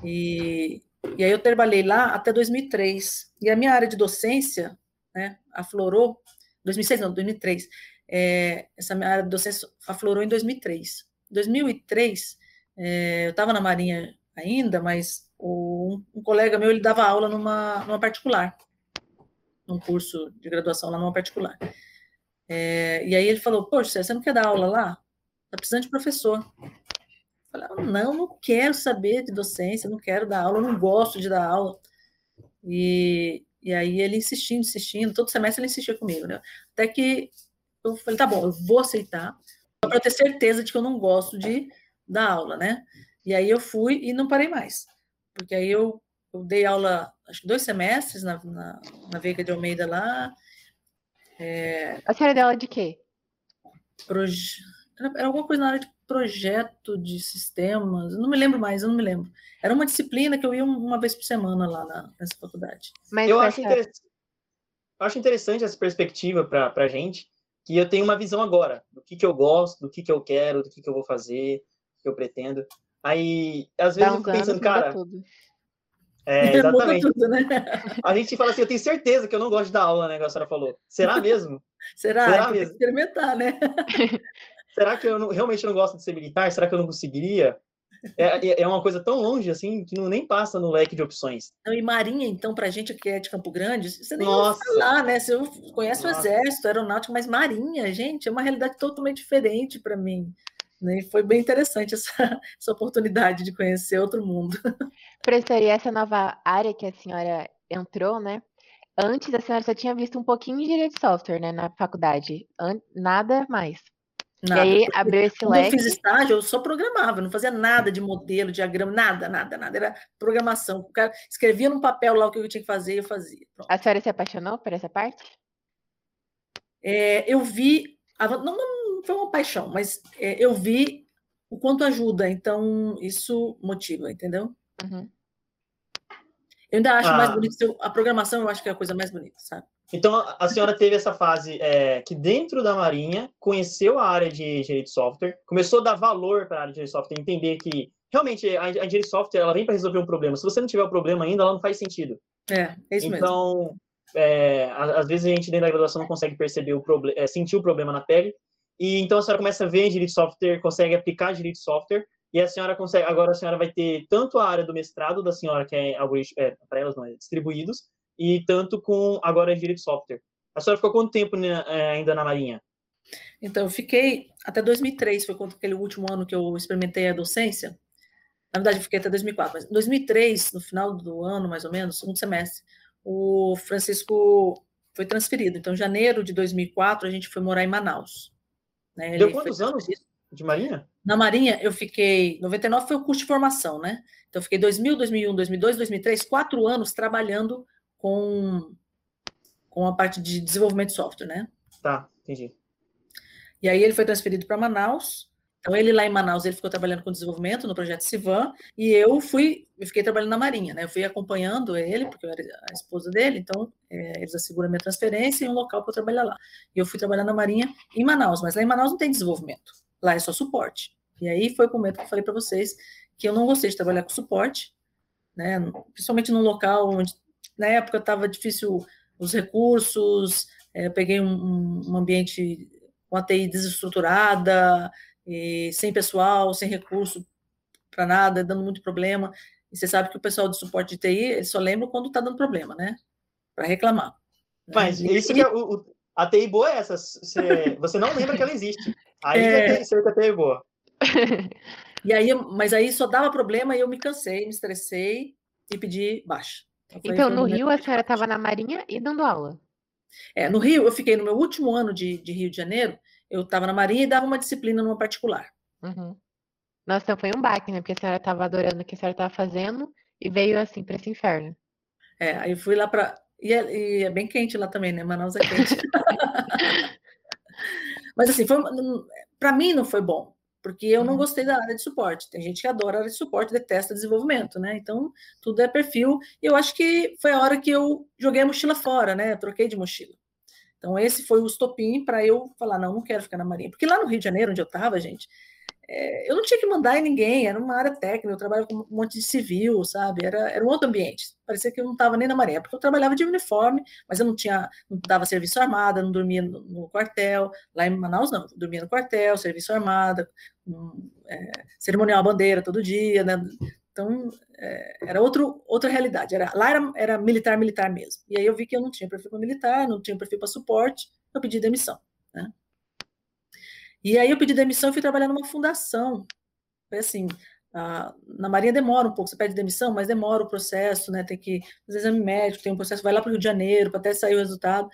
E, e aí eu trabalhei lá até 2003. E a minha área de docência, né, aflorou, 2006 não, 2003. É, essa minha área de docência aflorou em 2003. 2003, é, eu estava na Marinha ainda, mas o, um, colega meu, ele dava aula numa, numa particular, num curso de graduação lá numa particular. É, e aí ele falou, poxa, você não quer dar aula lá? Tá precisando de professor. Eu falei, ah, não, não quero saber de docência, não quero dar aula, não gosto de dar aula. E, e aí ele insistindo, insistindo, todo semestre ele insistia comigo, né? Até que eu falei, tá bom, eu vou aceitar, para ter certeza de que eu não gosto de dar aula, né? E aí eu fui e não parei mais. Porque aí eu, eu dei aula, acho que dois semestres na, na, na Veiga de Almeida lá, é... A senhora dela de quê? Proje... Era alguma coisa na área de projeto de sistemas, não me lembro mais, eu não me lembro. Era uma disciplina que eu ia uma vez por semana lá na, nessa faculdade. Mas eu acho, interessante, eu acho interessante essa perspectiva para a gente, que eu tenho uma visão agora do que, que eu gosto, do que, que eu quero, do que, que eu vou fazer, do que eu pretendo. Aí, às vezes, eu fico pensando, cara, tudo. É, exatamente. Tudo, né? A gente fala assim, eu tenho certeza que eu não gosto de dar aula, né, que a senhora falou. Será mesmo? Será? Será mesmo? experimentar, né? Será que eu não, realmente não gosto de ser militar? Será que eu não conseguiria? é, é, é uma coisa tão longe assim que não nem passa no leque de opções. Não, e Marinha, então, para a gente que é de Campo Grande, você nem Nossa. falar, né? Você conhece Nossa. o Exército, Aeronáutico, mas Marinha, gente, é uma realidade totalmente diferente para mim. Né? E foi bem interessante essa, essa oportunidade de conhecer outro mundo. Professora, e essa nova área que a senhora entrou, né? Antes a senhora só tinha visto um pouquinho de direito de software, né, na faculdade. Nada mais. Nada. E aí abriu esse Quando leque. eu fiz estágio, eu só programava, não fazia nada de modelo, diagrama, nada, nada, nada. Era programação. O cara escrevia no papel lá o que eu tinha que fazer e eu fazia. Pronto. A senhora se apaixonou por essa parte? É, eu vi. Não, não foi uma paixão, mas é, eu vi o quanto ajuda, então isso motiva, entendeu? Uhum. Eu ainda acho ah. mais bonito. A programação eu acho que é a coisa mais bonita, sabe? Então, a senhora teve essa fase é, que dentro da Marinha conheceu a área de engenharia de software, começou a dar valor para a área de engenharia de software, entender que realmente a engenharia de software ela vem para resolver um problema. Se você não tiver o problema ainda, ela não faz sentido. É, é isso então, mesmo. Então, é, às vezes a gente dentro da graduação não consegue perceber o problema, é, sentir o problema na pele. E então a senhora começa a ver engenharia de software, consegue aplicar engenharia de software, e a senhora consegue, agora a senhora vai ter tanto a área do mestrado da senhora, que é, é para elas não é, distribuídos, e tanto com agora engenharia de software. A senhora ficou quanto tempo né, ainda na Marinha? Então, eu fiquei até 2003, foi aquele último ano que eu experimentei a docência. Na verdade, eu fiquei até 2004, mas em 2003, no final do ano, mais ou menos, segundo semestre, o Francisco foi transferido. Então, em janeiro de 2004, a gente foi morar em Manaus. Né? Deu quantos anos de Marinha? Na Marinha, eu fiquei. 99 foi o curso de formação, né? Então, eu fiquei 2000, 2001, 2002, 2003, quatro anos trabalhando com, com a parte de desenvolvimento de software, né? Tá, entendi. E aí ele foi transferido para Manaus. Então ele lá em Manaus ele ficou trabalhando com desenvolvimento no projeto Civan e eu fui, eu fiquei trabalhando na Marinha, né? Eu fui acompanhando ele porque eu era a esposa dele, então é, eles asseguram minha transferência e um local para eu trabalhar lá. E eu fui trabalhar na Marinha em Manaus, mas lá em Manaus não tem desenvolvimento, lá é só suporte. E aí foi o momento que eu falei para vocês que eu não gostei de trabalhar com suporte, né? Principalmente num local onde na época estava difícil os recursos, é, peguei um, um, ambiente com a TI desestruturada, sem pessoal, sem recurso para nada, dando muito problema. E você sabe que o pessoal do suporte de TI, ele só lembra quando está dando problema, né? Para reclamar. Mas e, isso que é o, o, a TI boa é essa, você, você não lembra que ela existe. Aí é, é que a TI é boa. E aí, mas aí só dava problema e eu me cansei, me estressei e pedi baixa. Então, no Rio, a senhora estava na Marinha e dando aula? É, no Rio, eu fiquei no meu último ano de, de Rio de Janeiro, eu estava na Marinha e dava uma disciplina numa particular. Uhum. Nossa, então foi um baque, né? Porque a senhora estava adorando o que a senhora estava fazendo e veio assim para esse inferno. É, aí eu fui lá para. E, é, e é, bem quente lá também, né? Manaus é quente. Mas assim, para mim não foi bom porque eu não uhum. gostei da área de suporte. Tem gente que adora a área de suporte, detesta desenvolvimento, né? Então, tudo é perfil. E eu acho que foi a hora que eu joguei a mochila fora, né? Eu troquei de mochila. Então, esse foi o estopim para eu falar: não, não quero ficar na Marinha. Porque lá no Rio de Janeiro, onde eu estava, gente, é, eu não tinha que mandar em ninguém, era uma área técnica, eu trabalhava com um monte de civil, sabe? Era, era um outro ambiente. Parecia que eu não estava nem na Marinha, porque eu trabalhava de uniforme, mas eu não tinha, não dava serviço armado, não dormia no, no quartel. Lá em Manaus, não, dormia no quartel, serviço armado, um, é, cerimonial bandeira todo dia, né? Então, era outro, outra realidade. Era, lá era, era militar, militar mesmo. E aí eu vi que eu não tinha perfil para militar, não tinha perfil para suporte, eu pedi demissão, né? E aí eu pedi demissão e fui trabalhar numa fundação. Foi assim, a, na Marinha demora um pouco, você pede demissão, mas demora o processo, né? Tem que fazer exame médico, tem um processo, vai lá para o Rio de Janeiro para até sair o resultado.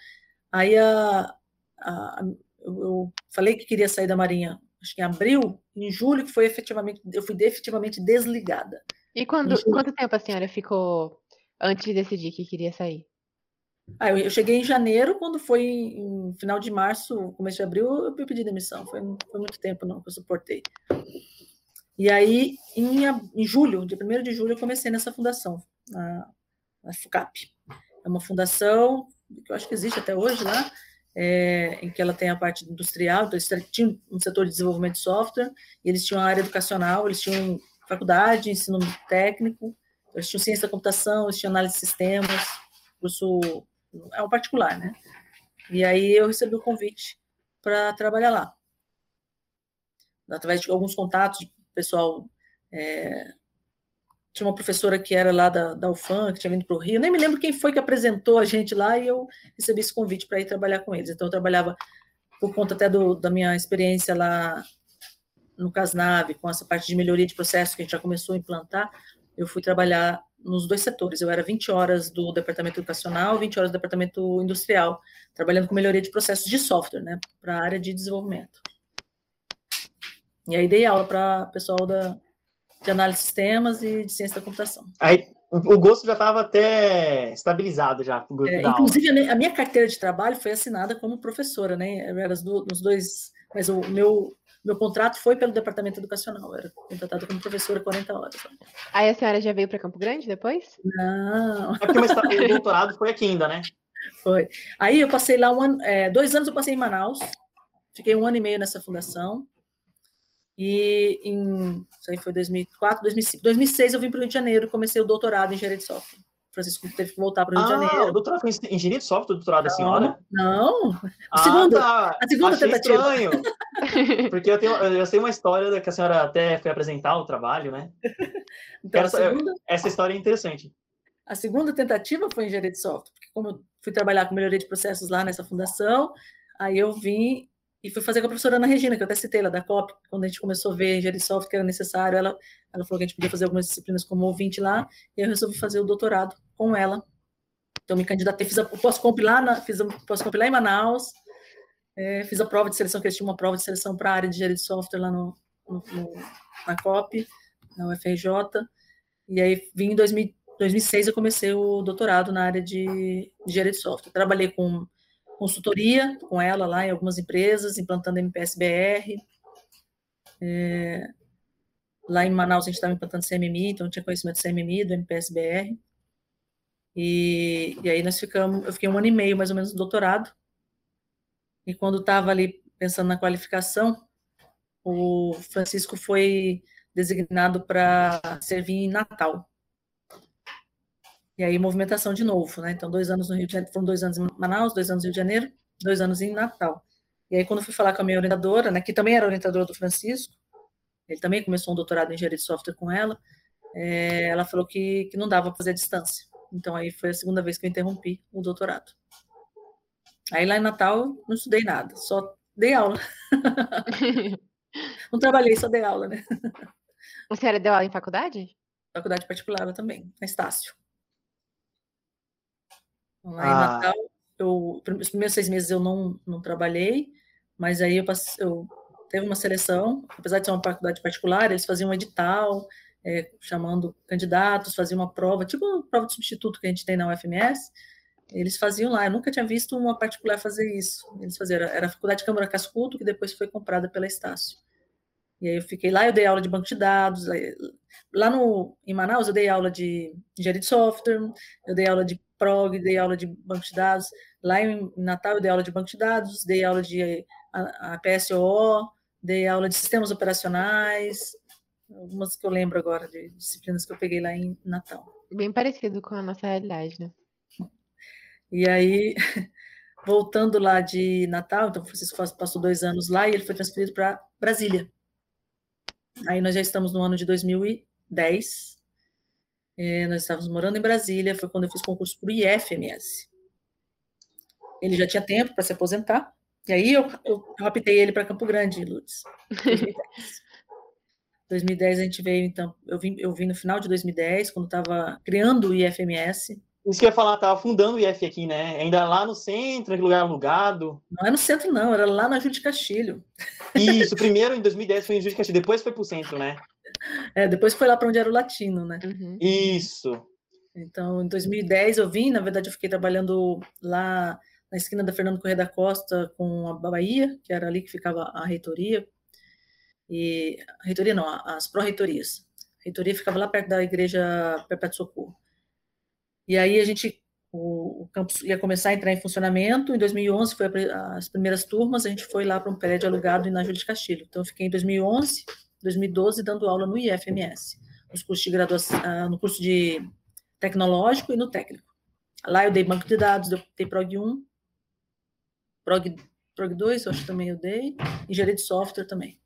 Aí a, a, eu, eu falei que queria sair da Marinha, acho que em abril, em julho que foi efetivamente, eu fui definitivamente desligada. E quando, quanto tempo a senhora ficou antes de decidir que queria sair? Ah, eu, cheguei em janeiro, quando foi em final de março, começo de abril, eu pedi demissão. Foi, foi muito tempo não que eu suportei. E aí, em, em julho, dia 1 de julho, eu comecei nessa fundação, a, a FUCAP. É uma fundação que eu acho que existe até hoje lá, é, em que ela tem a parte industrial, então eles tinham um setor de desenvolvimento de software, e eles tinham a área educacional, eles tinham faculdade, ensino técnico, eles tinham ciência da computação, eles tinham análise de sistemas, curso é um particular, né? E aí eu recebi o convite para trabalhar lá. Através de alguns contatos pessoal É, tinha uma professora que era lá da, da UFAM, que tinha vindo para o Rio, nem me lembro quem foi que apresentou a gente lá, e eu recebi esse convite para ir trabalhar com eles. Então, eu trabalhava, por conta até do, da minha experiência lá no Casnave, com essa parte de melhoria de processo que a gente já começou a implantar, eu fui trabalhar nos dois setores. Eu era 20 horas do departamento educacional, 20 horas do departamento industrial, trabalhando com melhoria de processos de software, né, para a área de desenvolvimento. E aí dei aula para o pessoal da, de análise de sistemas e de ciência da computação. Aí o gosto já estava até estabilizado já. É, inclusive, a minha carteira de trabalho foi assinada como professora, né? Eu era nos dois, mas o meu meu contrato foi pelo departamento educacional, era contratada como professora 40 horas. Aí a senhora já veio para Campo Grande depois? Não. É porque o doutorado foi aqui ainda, né? Foi. Aí eu passei lá um ano, é, dois anos eu passei em Manaus, fiquei um ano e meio nessa fundação. E em, isso aí foi 2004, 2005, 2006 eu vim para o Rio de Janeiro e comecei o doutorado em engenharia de software. Francisco teve que voltar para o Rio ah, de Janeiro. o doutorado foi em engenharia de software, doutorado da senhora? Não, a ah, segunda, tá. a segunda Achei tentativa. estranho, porque eu, tenho, eu sei uma história que a senhora até foi apresentar o trabalho, né? Então, essa, segunda, essa história é interessante. A segunda tentativa foi engenharia de software, porque como eu fui trabalhar com melhoria de processos lá nessa fundação, aí eu vim e fui fazer com a professora Ana Regina, que eu até citei lá da COP, quando a gente começou a ver engenharia de software que era necessário, ela, ela falou que a gente podia fazer algumas disciplinas como ouvinte lá, e eu resolvi fazer o doutorado com ela. Então, me candidatei, fiz o pós-comp lá, fiz o pós-comp lá em Manaus, é, fiz a prova de seleção, que eles tinham uma prova de seleção para a área de engenharia de software lá no, no, no, na COP, na UFRJ, e aí vim em 2000, 2006 eu comecei o doutorado na área de, de engenharia de software. Trabalhei com consultoria com ela lá em algumas empresas, implantando MPSBR. É, lá em Manaus a gente estava implantando CMMI, então tinha conhecimento do CMMI, do MPSBR. E, e aí nós ficamos, eu fiquei um ano e meio mais ou menos no doutorado. E quando estava ali pensando na qualificação, o Francisco foi designado para servir em Natal. E aí, movimentação de novo, né? Então, dois anos no Rio de Janeiro, foram dois anos em Manaus, dois anos no Rio de Janeiro, dois anos em Natal. E aí, quando eu fui falar com a minha orientadora, né, que também era orientadora do Francisco, ele também começou um doutorado em engenharia de software com ela, é, ela falou que, que não dava para fazer a distância. Então, aí foi a segunda vez que eu interrompi o doutorado. Aí, lá em Natal, não estudei nada, só dei aula. não trabalhei, só dei aula, né? A senhora deu aula em faculdade? Faculdade particular também, na Estácio. Lá em ah. Natal, eu, os primeiros seis meses eu não, não trabalhei, mas aí eu, passei, eu teve uma seleção, apesar de ser uma faculdade particular, eles faziam um edital, é, chamando candidatos, faziam uma prova, tipo uma prova de substituto que a gente tem na UFMS, eles faziam lá, eu nunca tinha visto uma particular fazer isso, eles faziam, era, era a Faculdade de Câmara Cascuto, que depois foi comprada pela Estácio. E aí eu fiquei lá, eu dei aula de banco de dados, lá no, em Manaus eu dei aula de engenharia de software, eu dei aula de prog, dei aula de banco de dados. Lá em Natal eu dei aula de banco de dados, dei aula de a, a PSO, dei aula de sistemas operacionais, algumas que eu lembro agora de disciplinas que eu peguei lá em Natal. Bem parecido com a nossa realidade, né? E aí, voltando lá de Natal, então o Francisco passou dois anos lá e ele foi transferido para Brasília. Aí nós já estamos no ano de 2010, é, nós estávamos morando em Brasília, foi quando eu fiz concurso para o IFMS. Ele já tinha tempo para se aposentar, e aí eu, eu, eu raptei ele para Campo Grande, Lourdes. 2010. 2010 a gente veio, então, eu vim, eu vim no final de 2010, quando estava criando o IFMS. Isso que eu ia falar, estava fundando o IF aqui, né? Ainda lá no centro, em lugar alugado. Não é no centro, não, era lá na Júlia de Castilho. Isso, primeiro em 2010 foi em Júlia de Castilho, depois foi para o centro, né? É, depois foi lá para onde era o latino, né? Uhum. Isso. Então, em 2010 eu vim, na verdade eu fiquei trabalhando lá na esquina da Fernando Correia da Costa com a Bahia, que era ali que ficava a reitoria. E a reitoria não, as pró-reitorias. A reitoria ficava lá perto da igreja Perpétuo Socorro. E aí a gente o, o campus ia começar a entrar em funcionamento. Em 2011 foi a, as primeiras turmas, a gente foi lá para um prédio alugado na Júlia de Castilho. Então eu fiquei em 2011 2012, dando aula no IFMS, nos cursos de graduação, ah, no curso de tecnológico e no técnico. Lá eu dei banco de dados, eu dei Prog 1, Prog, Prog 2, eu acho que também eu dei, engenharia de software também.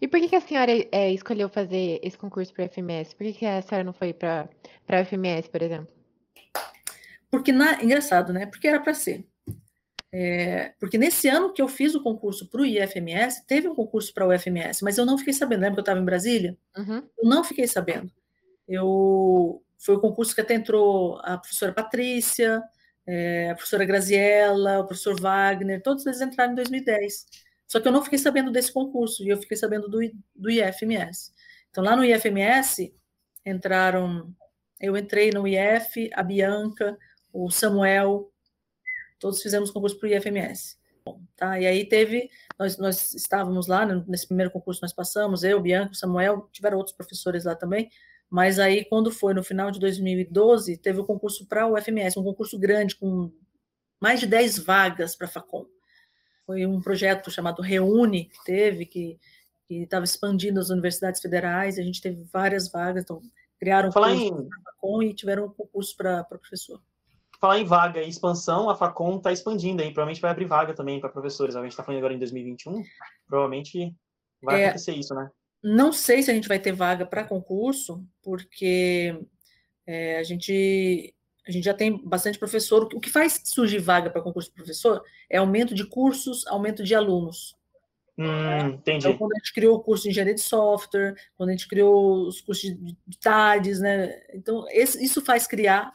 E por que, que a senhora é, escolheu fazer esse concurso para a FMS? Por que, que a senhora não foi para a FMS, por exemplo? Porque, na, engraçado, né? Porque era para ser. É, porque nesse ano que eu fiz o concurso para o IFMS, teve um concurso para o UFMS, mas eu não fiquei sabendo. Lembra que eu estava em Brasília? Uhum. Eu não fiquei sabendo. Eu foi o concurso que até entrou a professora Patrícia, é, a professora Graziella, o professor Wagner, todos eles entraram em 2010. Só que eu não fiquei sabendo desse concurso, e eu fiquei sabendo do, do IFMS. Então, lá no IFMS, entraram. Eu entrei no IF, a Bianca, o Samuel, todos fizemos concurso para o IFMS. Bom, tá? E aí teve, nós, nós estávamos lá, né, nesse primeiro concurso nós passamos, eu, Bianca, Samuel, tiveram outros professores lá também, mas aí quando foi no final de 2012, teve o concurso para o UFMS, um concurso grande com mais de 10 vagas para a Facom. Foi um projeto chamado Reúne, que teve, que estava expandindo as universidades federais, a gente teve várias vagas, então criaram um Falar em... Facom e tiveram um concurso para professor. Falar em vaga e expansão, a Facom está expandindo aí, provavelmente vai abrir vaga também para professores. A gente está falando agora em 2021, provavelmente vai é, acontecer isso, né? Não sei se a gente vai ter vaga para concurso, porque é, a gente a gente já tem bastante professor. O que faz surgir vaga para concurso de professor é aumento de cursos, aumento de alunos. Hum, entendi. Então, quando a gente criou o curso de engenharia de software, quando a gente criou os cursos de, de TADES, né? Então, esse, isso faz criar.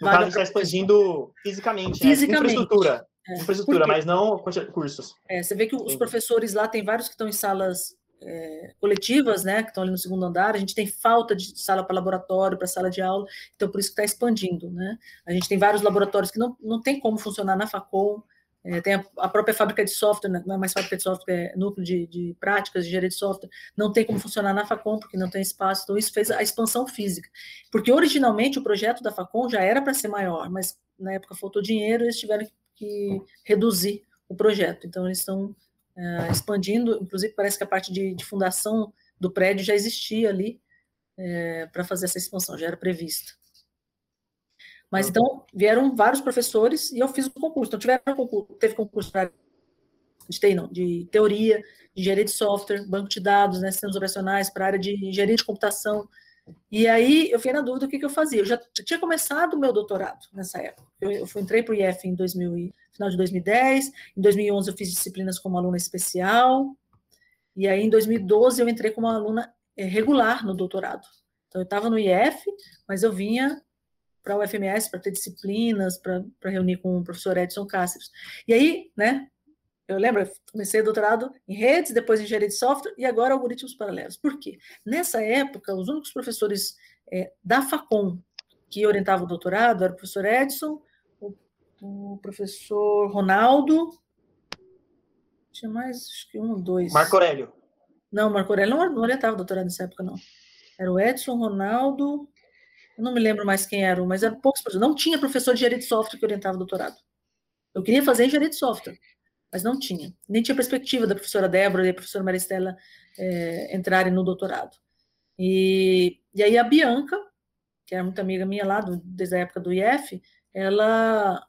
No vaga caso, está expandindo fisicamente, fisicamente. Né? Infraestrutura. É. Infraestrutura, mas não cursos. É, você vê que os professores lá, tem vários que estão em salas é, coletivas, né, que estão ali no segundo andar, a gente tem falta de sala para laboratório, para sala de aula, então por isso que está expandindo, né? A gente tem vários laboratórios que não, não tem como funcionar na Facom, é, tem a, a, própria fábrica de software, né, não é mais fábrica de software, é núcleo de, de práticas, de engenharia de software, não tem como funcionar na Facom, porque não tem espaço, então isso fez a expansão física. Porque originalmente o projeto da Facom já era para ser maior, mas na época faltou dinheiro, eles tiveram que reduzir o projeto, então eles estão uh, expandindo, inclusive parece que a parte de, de fundação do prédio já existia ali é, para fazer essa expansão, já era prevista. Mas uhum. então vieram vários professores e eu fiz o concurso. Então tiveram concurso, teve concurso para de TI, não, de teoria, de engenharia de software, banco de dados, né, sistemas operacionais, para a área de engenharia de computação. E aí eu fiquei na dúvida o que, que eu fazia. Eu já, já tinha começado o meu doutorado nessa época. Eu, eu entrei para o IF em 2000 final de 2010. Em 2011 eu fiz disciplinas como aluna especial. E aí em 2012 eu entrei como aluna eh, regular no doutorado. Então eu estava no IF, mas eu vinha para o UFMS para ter disciplinas, para reunir com o professor Edson Cáceres. E aí, né, eu lembro, comecei doutorado em redes, depois em engenharia de software e agora algoritmos paralelos. Por quê? Nessa época, os únicos professores é, da FACOM que orientavam o doutorado eram o professor Edson, o professor Ronaldo. Tinha mais, acho que um, dois. Marco Aurélio. Não, Marco Aurélio não, não orientava doutorado nessa época, não. Era o Edson, Ronaldo. Eu não me lembro mais quem era, mas eram poucos professores. Não tinha professor de engenharia de software que orientava doutorado. Eu queria fazer engenharia de software, mas não tinha. Nem tinha perspectiva da professora Débora e da professora Maristela é, entrarem no doutorado. E, e aí a Bianca, que era muito amiga minha lá, do, desde a época do IF, ela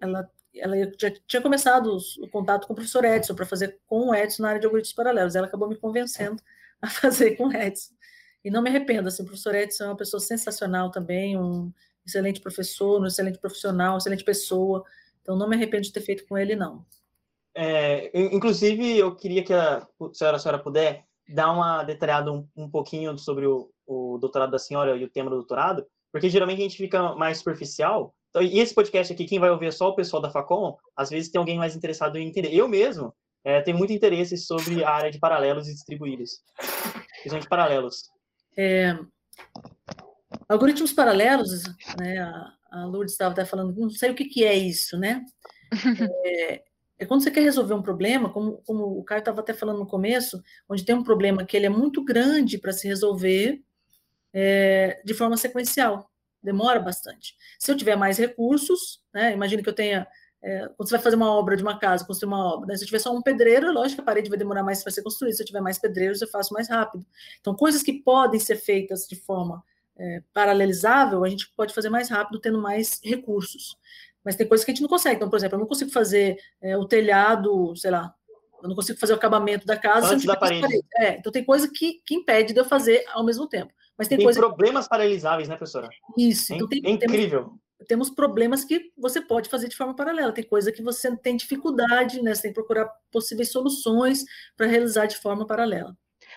ela, ela já tinha começado o contato com o professor Edson para fazer com o Edson na área de algoritmos paralelos. Ela acabou me convencendo a fazer com o Edson. E não me arrependo, assim, o professor Edson é uma pessoa sensacional também, um excelente professor, um excelente profissional, excelente pessoa. Então, não me arrependo de ter feito com ele, não. É, inclusive, eu queria que a senhora, a senhora puder dar uma detalhada um, um pouquinho sobre o, o doutorado da senhora e o tema do doutorado, porque geralmente a gente fica mais superficial então, e esse podcast aqui, quem vai ouvir é só o pessoal da Facom, às vezes tem alguém mais interessado em entender. Eu mesmo é, tenho muito interesse sobre a área de paralelos e distribuídos, principalmente paralelos. É, algoritmos paralelos, né, a, a Lourdes estava até falando, não sei o que, que é isso, né? É, é quando você quer resolver um problema, como, como o Caio estava até falando no começo, onde tem um problema que ele é muito grande para se resolver é, de forma sequencial demora bastante. Se eu tiver mais recursos, né, imagine que eu tenha, é, quando você vai fazer uma obra de uma casa, construir uma obra, né, se eu tiver só um pedreiro, é lógico que a parede vai demorar mais para ser construída, se eu tiver mais pedreiros, eu faço mais rápido. Então, coisas que podem ser feitas de forma é, paralelizável, a gente pode fazer mais rápido, tendo mais recursos. Mas tem coisas que a gente não consegue. Então, por exemplo, eu não consigo fazer é, o telhado, sei lá, eu não consigo fazer o acabamento da casa. Antes da parede. parede. É, então tem coisa que, que impede de eu fazer ao mesmo tempo. Mas tem, tem coisa problemas paralisáveis, né, professora? Isso. É, então tem, é incrível. Temos, temos, problemas que você pode fazer de forma paralela. Tem coisa que você tem dificuldade, né? Você tem que procurar possíveis soluções para realizar de forma paralela.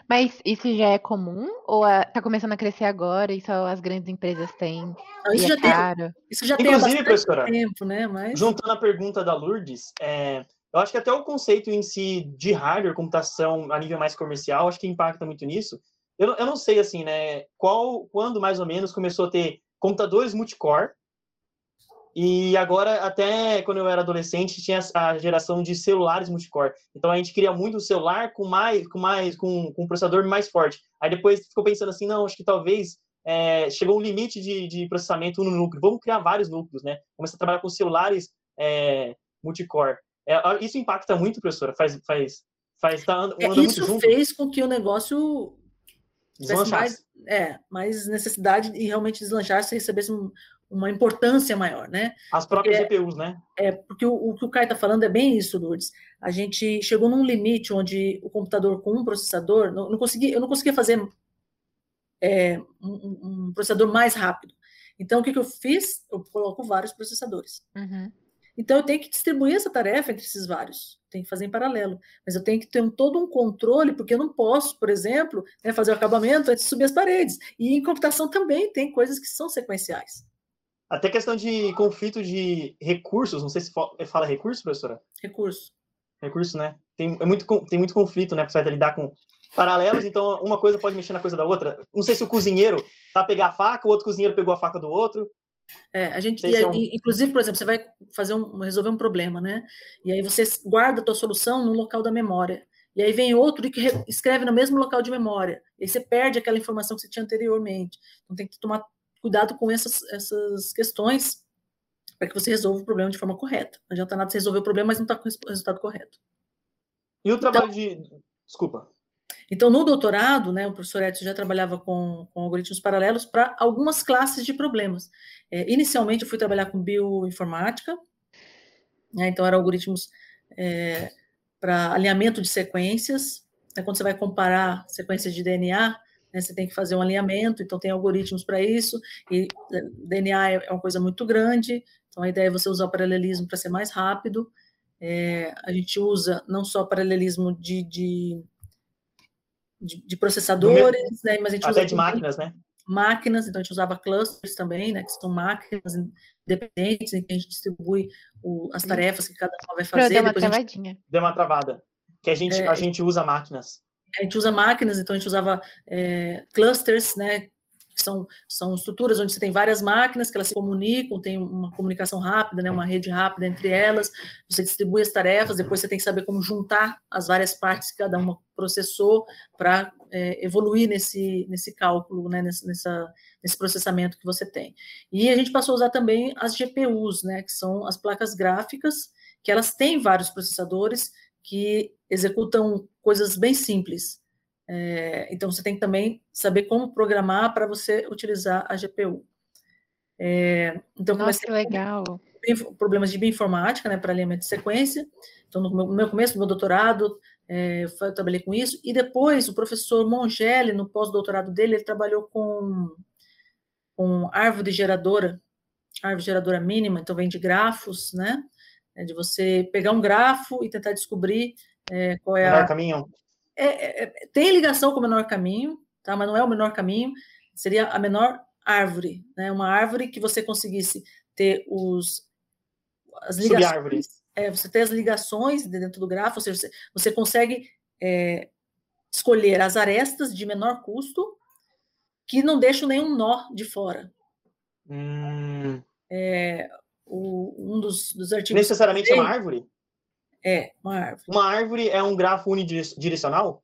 Mas isso já é comum ou está começando a crescer agora e só as grandes empresas têm? Não, isso, é já caro? tem, isso já Inclusive, tem professora, tempo, né? Mas... Juntando a pergunta da Lourdes, é, eu acho que até o conceito em si de hardware, computação a nível mais comercial, acho que impacta muito nisso. Eu, eu não sei, assim, né, qual, quando mais ou menos começou a ter computadores multicore, e agora, até quando eu era adolescente, tinha a geração de celulares multicore. Então a gente queria muito o celular com mais, com mais, com, com um processador mais forte. Aí depois ficou pensando assim, não, acho que talvez é, chegou um limite de, de processamento no núcleo. Vamos criar vários núcleos, né? Começar a trabalhar com celulares é, multicore. É, isso impacta muito, professora. Faz, faz, faz, tá, anda, é, isso fez com que o negócio mais, é, mais necessidade e realmente deslanchasse e recebesse um, uma importância maior, né? As próprias porque, GPUs, né? É, porque o, o que o Caio está falando é bem isso, Lourdes. A gente chegou num limite onde o computador com um processador, não, não consegui, eu não conseguia fazer é, um, um, processador mais rápido. Então, o que, que eu fiz? Eu coloco vários processadores. Uhum. Então, eu tenho que distribuir essa tarefa entre esses vários. Tem que fazer em paralelo. Mas eu tenho que ter um, todo um controle, porque eu não posso, por exemplo, né, fazer o acabamento antes de subir as paredes. E em computação também tem coisas que são sequenciais. Até questão de conflito de recursos, não sei se fala recurso, professora? Recurso. Recurso, né? Tem, é muito, tem muito conflito, né? Você vai lidar com paralelos, então uma coisa pode mexer na coisa da outra. Não sei se o cozinheiro tá a pegar a faca, o outro cozinheiro pegou a faca do outro. É, a gente, e, é um... inclusive, por exemplo, você vai fazer um, resolver um problema, né? E aí você guarda a tua solução no local da memória. E aí vem outro que escreve no mesmo local de memória. E aí você perde aquela informação que você tinha anteriormente. Então tem que tomar cuidado com essas, essas questões para que você resolva o problema de forma correta. Não adianta nada você resolver o problema, mas não está com o resultado correto. E o trabalho então, de. Desculpa. Então, no doutorado, né, o professor Edson já trabalhava com, com algoritmos paralelos para algumas classes de problemas. É, inicialmente, eu fui trabalhar com bioinformática, né, então, eram algoritmos é, para alinhamento de sequências. Né, quando você vai comparar sequências de DNA, né, você tem que fazer um alinhamento, então tem algoritmos para isso, e é, DNA é, é uma coisa muito grande, então a ideia é você usar o paralelismo para ser mais rápido. É, a gente usa não só paralelismo de, de, de, de processadores, né, mas a gente Até usa de máquinas, né? Máquinas, então a gente usava clusters também, né, que são máquinas independentes, em que a gente distribui o, as tarefas que cada uma vai fazer. Deu uma travadinha. Gente... Deu uma travada. Que a gente, é, a gente usa máquinas a gente usa máquinas, então a gente usava é, clusters, né, que são, são estruturas onde você tem várias máquinas que elas se comunicam, tem uma comunicação rápida, né, uma rede rápida entre elas, você distribui as tarefas, depois você tem que saber como juntar as várias partes que cada uma processou para é, evoluir nesse, nesse cálculo, né, nesse, nessa, nesse processamento que você tem. E a gente passou a usar também as GPUs, né, que são as placas gráficas, que elas têm vários processadores, que executam coisas bem simples. É, então, você tem que também saber como programar para você utilizar a GPU. É, então, Nossa, que legal. Problemas de bioinformática, né, para alinhamento de sequência. Então, no meu, no meu começo do meu doutorado, é, eu trabalhei com isso. E depois, o professor Mongelli, no pós-doutorado dele, ele trabalhou com, com árvore geradora, árvore geradora mínima, então vem de grafos, né? É de você pegar um grafo e tentar descobrir é, qual é menor a... caminho. É, é, é, tem ligação com o menor caminho, tá? mas não é o menor caminho, seria a menor árvore, né? uma árvore que você conseguisse ter os, as ligações. É, você tem as ligações dentro do grafo, ou seja, você, você consegue é, escolher as arestas de menor custo que não deixam nenhum nó de fora. Hum. É, o, um dos, dos artigos. Necessariamente é uma árvore? É, uma árvore. Uma árvore é um grafo unidirecional?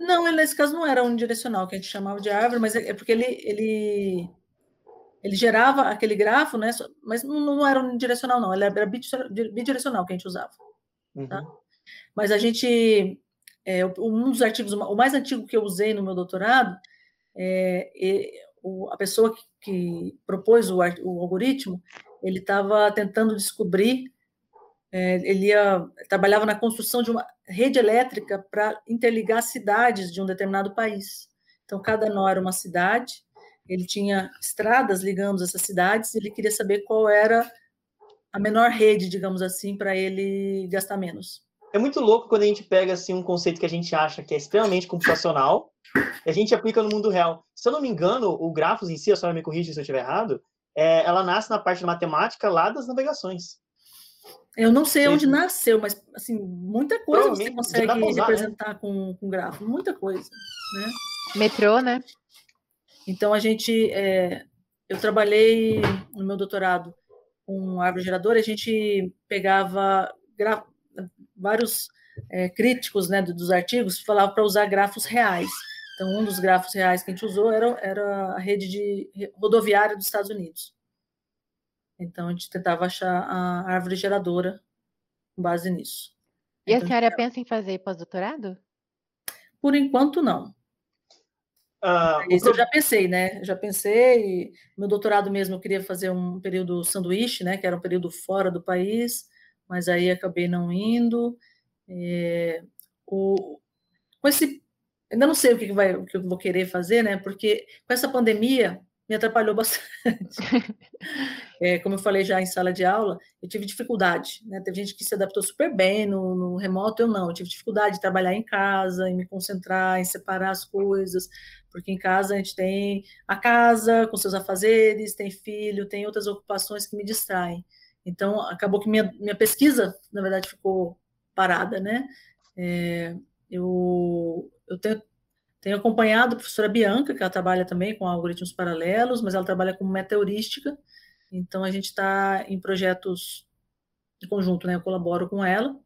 Não, ele, nesse caso não era unidirecional, que a gente chamava de árvore, mas é, é porque ele, ele, ele gerava aquele grafo, né? Mas não, não era unidirecional, não, ele era bidirecional que a gente usava. Tá? Uhum. Tá? Mas a gente. É, um dos artigos, o mais antigo que eu usei no meu doutorado, é, o, a pessoa que, que propôs o, o, algoritmo, ele estava tentando descobrir é, ele ia, trabalhava na construção de uma rede elétrica para interligar cidades de um determinado país. Então, cada nó era uma cidade, ele tinha estradas ligando essas cidades, ele queria saber qual era a menor rede, digamos assim, para ele gastar menos. É muito louco quando a gente pega assim um conceito que a gente acha que é extremamente computacional e a gente aplica no mundo real. Se eu não me engano, o Grafos em si, a senhora me corrige se eu estiver errado, é, ela nasce na parte de matemática lá das navegações. Eu não sei Sim. onde nasceu, mas assim, muita coisa você consegue usar, né? representar né? com, com grafo, muita coisa. Né? Metrô, né? Então a gente, é, eu trabalhei no meu doutorado com árvore geradora, a gente pegava vários é, críticos né, dos artigos falavam para usar grafos reais. Então, um dos grafos reais que a gente usou era, era a rede de rodoviária dos Estados Unidos. Então, a gente tentava achar a árvore geradora com base nisso. E então, a senhora pensa em fazer pós-doutorado? Por enquanto, não. Uh, Isso eu já pensei, né? Já pensei. Meu doutorado mesmo, eu queria fazer um período sanduíche, né? Que era um período fora do país, mas aí acabei não indo. É, o, com esse, ainda não sei o que, vai, o que eu vou querer fazer, né? Porque com essa pandemia me atrapalhou bastante. é, como eu falei já em sala de aula, eu tive dificuldade, né? Teve gente que se adaptou super bem no, no, remoto, eu não. Eu tive dificuldade de trabalhar em casa, em me concentrar, em separar as coisas, porque em casa a gente tem a casa com seus afazeres, tem filho, tem outras ocupações que me distraem. Então, acabou que minha, minha pesquisa, na verdade, ficou parada, né? É, eu, eu tenho tenho acompanhado a professora Bianca, que ela trabalha também com algoritmos paralelos, mas ela trabalha com metaheurística, então a gente está em projetos de conjunto, né? Eu colaboro com ela,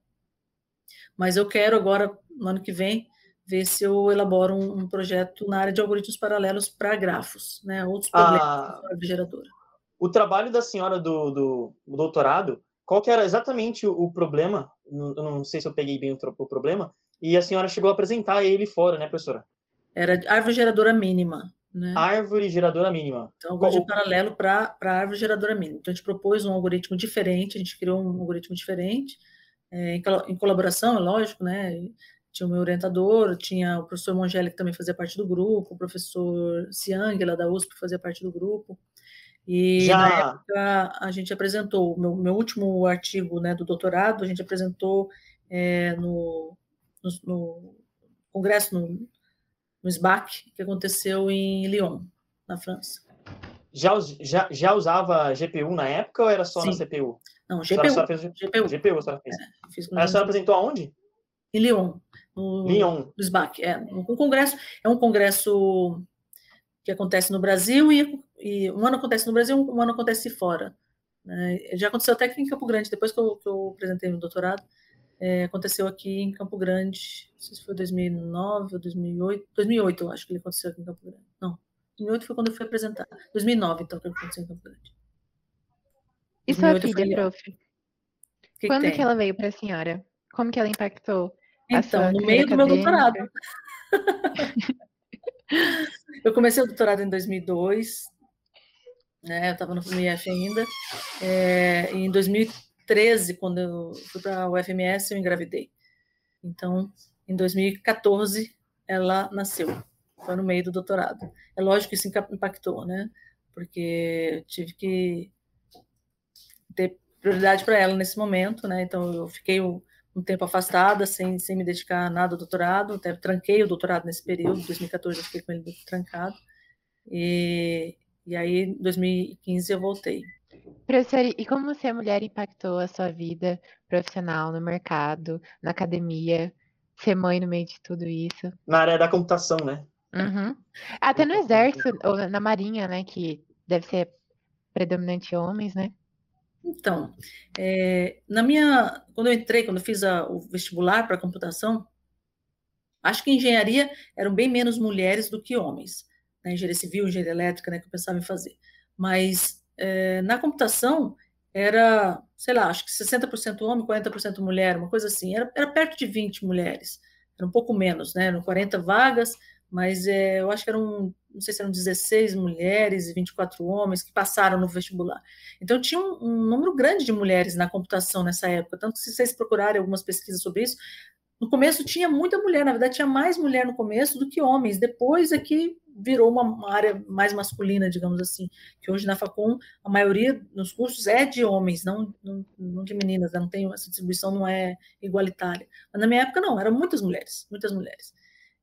mas eu quero agora, no ano que vem, ver se eu elaboro um, um projeto na área de algoritmos paralelos para grafos, né? Outros problemas ah, da geradora. O trabalho da senhora do, do, do doutorado, qual que era exatamente o, o problema? Eu não sei se eu peguei bem o, o problema, e a senhora chegou a apresentar ele fora, né, professora? Era árvore geradora mínima. Né? Árvore geradora mínima. Então, algo de paralelo para a árvore geradora mínima. Então, a gente propôs um algoritmo diferente, a gente criou um algoritmo diferente, é, em, em, colaboração, é lógico, né? Tinha o meu orientador, tinha o professor Mongeli, que também fazia parte do grupo, o professor Siang, lá da USP, que fazia parte do grupo. E Já... na época a gente apresentou, meu, meu último artigo né, do doutorado, a gente apresentou é, no, no, no congresso, no, no SBAC, que aconteceu em Lyon, na França. Já, já, já usava GPU na época ou era só Sim. na CPU? Não, GPU. A senhora fez... GPU. GPU a senhora fez. É, a senhora apresentou aonde? Em Lyon. No, Lyon. No SBAC. É, um congresso, é um congresso que acontece no Brasil e, e um ano acontece no Brasil, um ano acontece fora. É, já aconteceu até aqui em Campo Grande, depois que eu, que eu apresentei no doutorado, é, aconteceu aqui em Campo Grande, não sei se foi 2009 ou 2008, 2008 eu acho que ele aconteceu aqui em Campo Grande. Não, 2008 foi quando eu fui apresentar. 2009, então, que ele aconteceu em Campo Grande. E sua filha, prof? Que quando que, que, ela veio para a senhora? Como que ela impactou? Então, no meio do meu doutorado. eu comecei o doutorado em 2002, né, eu estava no IF ainda, é, em 2003 2013, quando eu fui para o UFMS, eu engravidei. Então, em 2014, ela nasceu. Foi no meio do doutorado. É lógico que isso impactou, né? Porque eu tive que ter prioridade para ela nesse momento, né? Então, eu fiquei um tempo afastada, sem, sem me dedicar a nada ao doutorado, até tranquei o doutorado nesse período, em 2014 eu fiquei com ele trancado, e, e aí em 2015 eu voltei. Professora, e como ser mulher impactou a sua vida profissional, no mercado, na academia, ser mãe no meio de tudo isso? Na área da computação, né? Uhum. Até no exército, ou na marinha, né, que deve ser predominante homens, né? Então, é, na minha, quando eu entrei, quando eu fiz a, o vestibular para computação, acho que engenharia eram bem menos mulheres do que homens, né? engenharia civil, engenharia elétrica, né, que eu pensava em fazer. Mas é, na computação era, sei lá, acho que 60% homem, 40% mulher, uma coisa assim. Era, era, perto de 20 mulheres, era um pouco menos, né? Eram 40 vagas, mas é, eu acho que eram não sei se eram 16 mulheres e 24 homens que passaram no vestibular. Então, tinha um, um número grande de mulheres na computação nessa época. Tanto que, se vocês procurarem algumas pesquisas sobre isso, no começo tinha muita mulher, na verdade tinha mais mulher no começo do que homens. Depois é que virou uma, área mais masculina, digamos assim. Que hoje na Facom a maioria dos cursos é de homens, não, não, não de meninas. Né? Não tem essa distribuição não é igualitária. Mas na minha época não, eram muitas mulheres, muitas mulheres.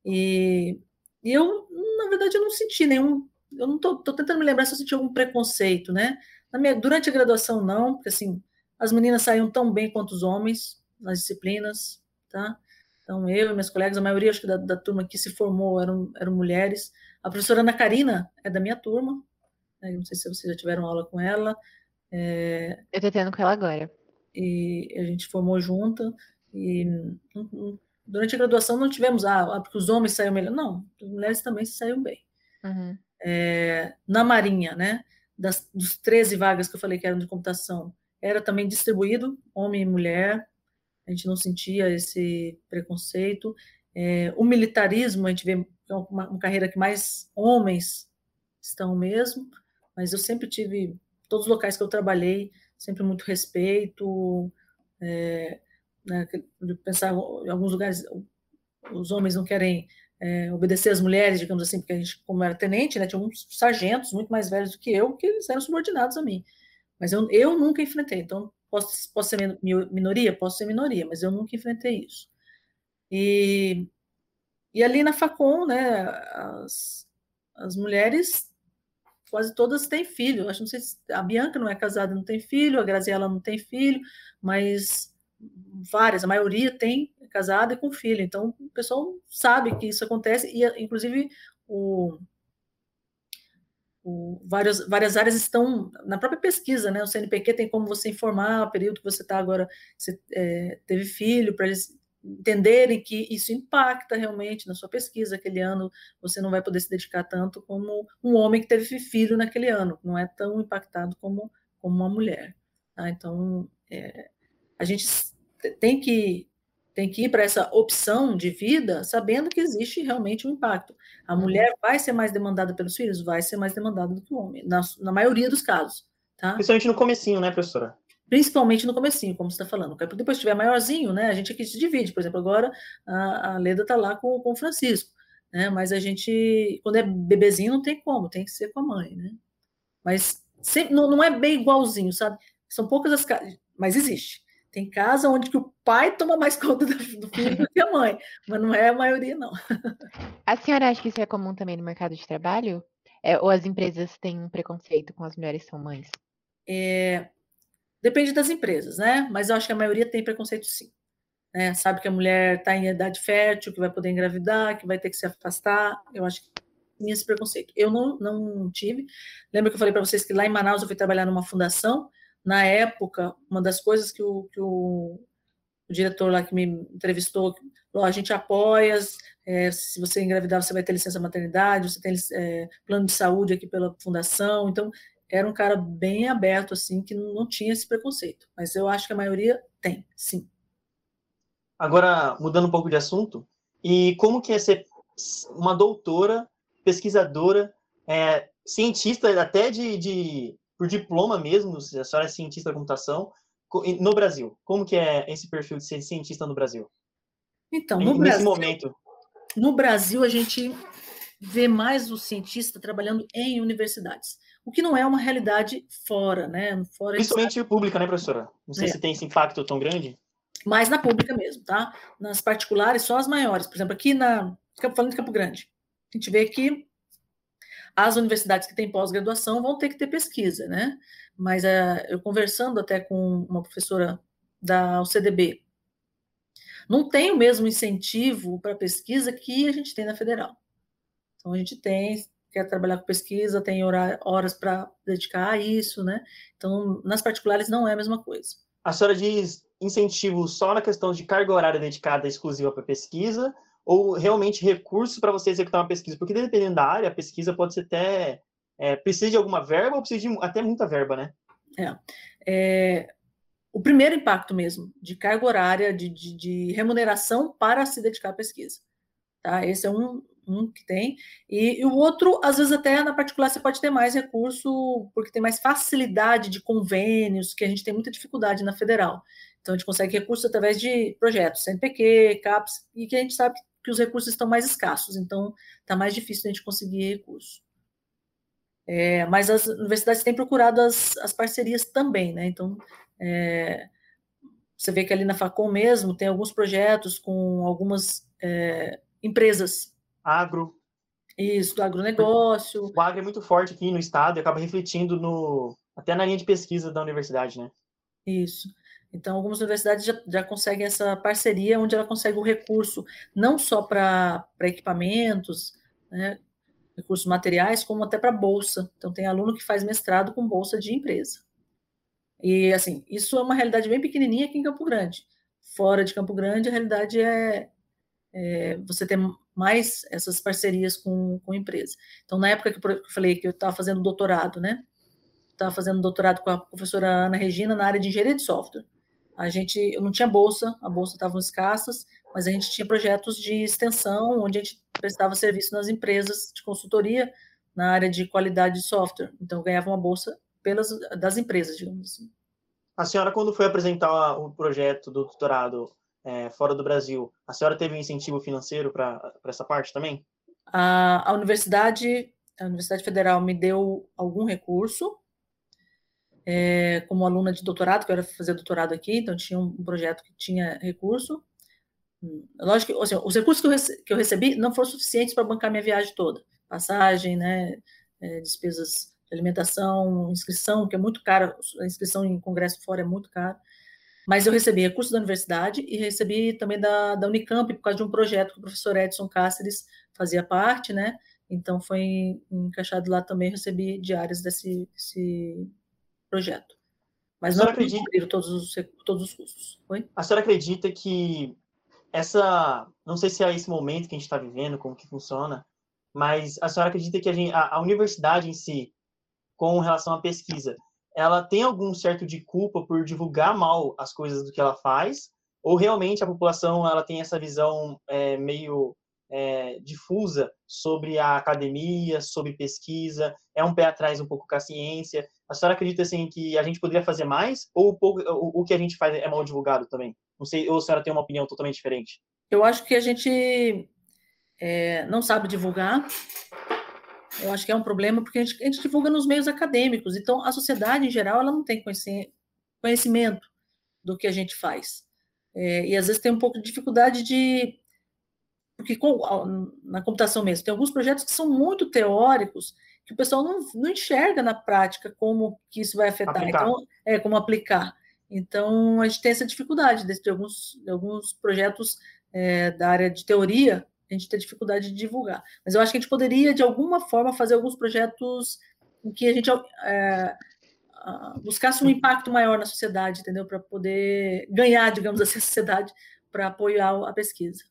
E, e eu, na verdade, eu não senti nenhum. Eu não estou tentando me lembrar se eu senti algum preconceito, né? Minha, durante a graduação, não, porque assim, as meninas saíam tão bem quanto os homens nas disciplinas, tá? Então, eu e meus colegas, a maioria acho que da, da turma que se formou eram, eram mulheres. A professora Ana Karina é da minha turma, né? não sei se vocês já tiveram aula com ela. É... Eu estou tendo com ela agora. E a gente formou junta, e durante a graduação não tivemos, ah, ah, porque os homens saíram melhor. Não, as mulheres também se saíram bem. Uhum. É, na Marinha, né, das, dos 13 vagas que eu falei que eram de computação, era também distribuído, homem e mulher, a gente não sentia esse preconceito. É, o militarismo, a gente vê é uma, uma, carreira que mais homens estão mesmo, mas eu sempre tive, todos os locais que eu trabalhei, sempre muito respeito, é, né, pensar em alguns lugares, os homens não querem é, obedecer às mulheres, digamos assim, porque a gente, como era tenente, né, tinha uns sargentos muito mais velhos do que eu, que eles eram subordinados a mim. Mas eu, eu nunca enfrentei, então Posso, posso ser minoria? Posso ser minoria, mas eu nunca enfrentei isso. E, e ali na Facom, né, as, as mulheres quase todas têm filho. Acho não sei se a Bianca não é casada, não tem filho, a Graziela não tem filho, mas várias, a maioria tem casada e com filho. Então o pessoal sabe que isso acontece e inclusive o o, várias, várias áreas estão na própria pesquisa, né? O CNPq tem como você informar o período que você está agora, você é, teve filho, para eles entenderem que isso impacta realmente na sua pesquisa. Aquele ano você não vai poder se dedicar tanto como um homem que teve filho naquele ano, não é tão impactado como, como uma mulher. Tá? Então, é, a gente tem que tem que ir para essa opção de vida sabendo que existe realmente um impacto. A uhum. mulher vai ser mais demandada pelos filhos? Vai ser mais demandada do que o homem, na, na maioria dos casos. Tá? Principalmente no comecinho, né, professora? Principalmente no comecinho, como você está falando. Depois que estiver maiorzinho, né, a gente aqui se divide. Por exemplo, agora a, a Leda está lá com, com o Francisco. Né, mas a gente, quando é bebezinho, não tem como, tem que ser com a mãe, né? Mas sempre, não, não é bem igualzinho, sabe? São poucas as mas existe. Tem casa onde que o pai toma mais conta do filho do que a mãe, mas não é a maioria, não. A senhora acha que isso é comum também no mercado de trabalho? É, ou as empresas têm um preconceito com as mulheres que são mães? É, depende das empresas, né? Mas eu acho que a maioria tem preconceito sim. Né? Sabe que a mulher está em idade fértil, que vai poder engravidar, que vai ter que se afastar. Eu acho que tem esse preconceito. Eu não, não tive. Lembra que eu falei para vocês que lá em Manaus eu fui trabalhar numa fundação na época, uma das coisas que o, que o, o diretor lá que me entrevistou, falou, a gente apoia, é, se você engravidar, você vai ter licença maternidade, você tem é, plano de saúde aqui pela fundação, então era um cara bem aberto, assim, que não tinha esse preconceito, mas eu acho que a maioria tem, sim. Agora, mudando um pouco de assunto, e como que é ser uma doutora, pesquisadora, é, cientista até de, de por diploma mesmo, a senhora é cientista da computação, no Brasil? Como que é esse perfil de ser cientista no Brasil? Então, no Nesse Brasil, momento. No Brasil, a gente vê mais o cientista trabalhando em universidades, o que não é uma realidade fora, né? Fora Principalmente pública, né, professora? Não sei é. se tem esse impacto tão grande. Mais na pública mesmo, tá? Nas particulares, só as maiores. Por exemplo, aqui na. Falando de Campo Grande, a gente vê que as universidades que têm pós-graduação vão ter que ter pesquisa, né? Mas uh, eu conversando até com uma professora da UCDB, não tem o mesmo incentivo para pesquisa que a gente tem na federal. Então a gente tem, quer trabalhar com pesquisa, tem horas para dedicar a isso, né? Então nas particulares não é a mesma coisa. A senhora diz incentivo só na questão de carga horária dedicada exclusiva para pesquisa ou realmente recursos para você executar uma pesquisa? Porque dependendo da área, a pesquisa pode ser até é, precisa de alguma verba ou precisa de até muita verba, né? É, é o primeiro impacto mesmo de carga horária, de, de, de, remuneração para se dedicar à pesquisa. Tá? Esse é um, um que tem, e, e, o outro, às vezes até na particular você pode ter mais recurso, porque tem mais facilidade de convênios, que a gente tem muita dificuldade na federal. Então a gente consegue recursos através de projetos, CNPq, CAPS, e que a gente sabe que os recursos estão mais escassos, então está mais difícil a gente conseguir recurso. É, mas as universidades têm procurado as, as parcerias também, né? Então, é, você vê que ali na Facom mesmo tem alguns projetos com algumas é, empresas. Agro. Isso, do agronegócio. O agro é muito forte aqui no estado e acaba refletindo no, até na linha de pesquisa da universidade, né? Isso. Então, algumas universidades já, já conseguem essa parceria, onde ela consegue o recurso não só para equipamentos, né, recursos materiais, como até para bolsa. Então, tem aluno que faz mestrado com bolsa de empresa. E, assim, isso é uma realidade bem pequenininha aqui em Campo Grande. Fora de Campo Grande, a realidade é, é você ter mais essas parcerias com, com empresa. Então, na época que eu falei que eu estava fazendo doutorado, né? Estava fazendo doutorado com a professora Ana Regina na área de engenharia de software. A gente, eu não tinha bolsa, a bolsa estava escassas, mas a gente tinha projetos de extensão, onde a gente prestava serviço nas empresas de consultoria na área de qualidade de software. Então, ganhava uma bolsa pelas das empresas, digamos assim. A senhora, quando foi apresentar o projeto do doutorado é, fora do Brasil, a senhora teve um incentivo financeiro para essa parte também? A, a universidade, a Universidade Federal me deu algum recurso, é, como aluna de doutorado, que eu era fazer doutorado aqui, então tinha um projeto que tinha recurso. Hum, lógico que assim, os recursos que eu, recebi, que eu, recebi não foram suficientes para bancar minha viagem toda. Passagem, né, é, despesas de alimentação, inscrição, que é muito cara, a inscrição em congresso fora é muito cara. Mas eu recebi recursos da universidade e recebi também da, da Unicamp, por causa de um projeto que o professor Edson Cáceres fazia parte, né? Então foi encaixado lá também, recebi diárias desse, desse projeto. Mas não acredita todos os, todos os custos. Oi? A senhora acredita que essa, não sei se é esse momento que a gente está vivendo, como que funciona, mas a senhora acredita que a, gente, a, a universidade em si, com relação à pesquisa, ela tem algum certo de culpa por divulgar mal as coisas do que ela faz, ou realmente a população ela tem essa visão é, meio é, difusa sobre a academia, sobre pesquisa, é um pé atrás um pouco com a ciência. A senhora acredita assim que a gente poderia fazer mais ou o, que a gente faz é mal divulgado também? Não sei, ou a senhora tem uma opinião totalmente diferente? Eu acho que a gente é, não sabe divulgar. Eu acho que é um problema porque a gente, a gente, divulga nos meios acadêmicos. Então, a sociedade em geral ela não tem conhecimento do que a gente faz. É, e às vezes tem um pouco de dificuldade de porque com, na computação mesmo, tem alguns projetos que são muito teóricos, que o pessoal não, não enxerga na prática como que isso vai afetar, aplicar. então, é, como aplicar. Então, a gente tem essa dificuldade de, de alguns, de alguns projetos é, da área de teoria, a gente tem dificuldade de divulgar. Mas eu acho que a gente poderia, de alguma forma, fazer alguns projetos em que a gente é, buscasse um impacto maior na sociedade, entendeu? Para poder ganhar, digamos assim, a sociedade para apoiar a pesquisa.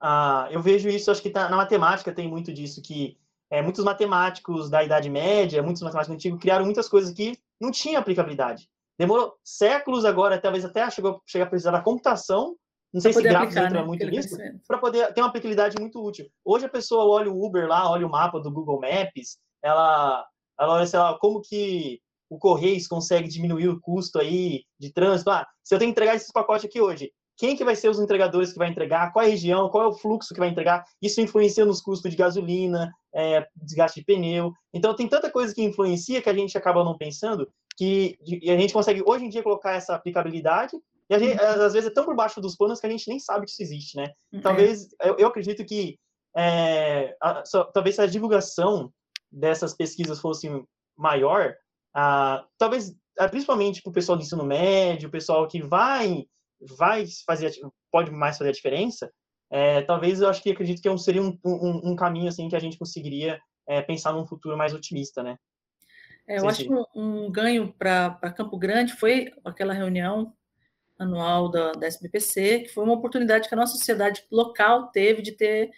Ah, eu vejo isso, acho que tá, na matemática tem muito disso, que é, muitos matemáticos da Idade Média, muitos matemáticos antigos, criaram muitas coisas que não tinham aplicabilidade. Demorou séculos agora, talvez até chegou, chegar a precisar da computação, não sei se gráficos entra né? muito nisso, para poder ter uma aplicabilidade muito útil. Hoje a pessoa olha o Uber lá, olha o mapa do Google Maps, ela, ela olha, sei lá, como que o Correios consegue diminuir o custo aí de trânsito. Ah, se eu tenho que entregar esses pacotes aqui hoje, quem que vai ser os entregadores que vai entregar, qual é a região, qual é o fluxo que vai entregar, isso influencia nos custos de gasolina, é, desgaste de pneu. Então, tem tanta coisa que influencia que a gente acaba não pensando, que e a gente consegue, hoje em dia, colocar essa aplicabilidade, e a gente, às vezes, é tão por baixo dos panos que a gente nem sabe que isso existe, né? Uhum. Talvez, eu, eu acredito que, é, a, só, talvez se a divulgação dessas pesquisas fosse maior, a, talvez, principalmente para o pessoal do ensino médio, o pessoal que vai vai fazer, pode mais fazer a diferença, é, talvez eu acho que acredito que é seria um, um, um, caminho assim que a gente conseguiria é, pensar num futuro mais otimista, né? É, eu acho que um, um ganho para Campo Grande foi aquela reunião anual da, da SBPC, que foi uma oportunidade que a nossa sociedade local teve de ter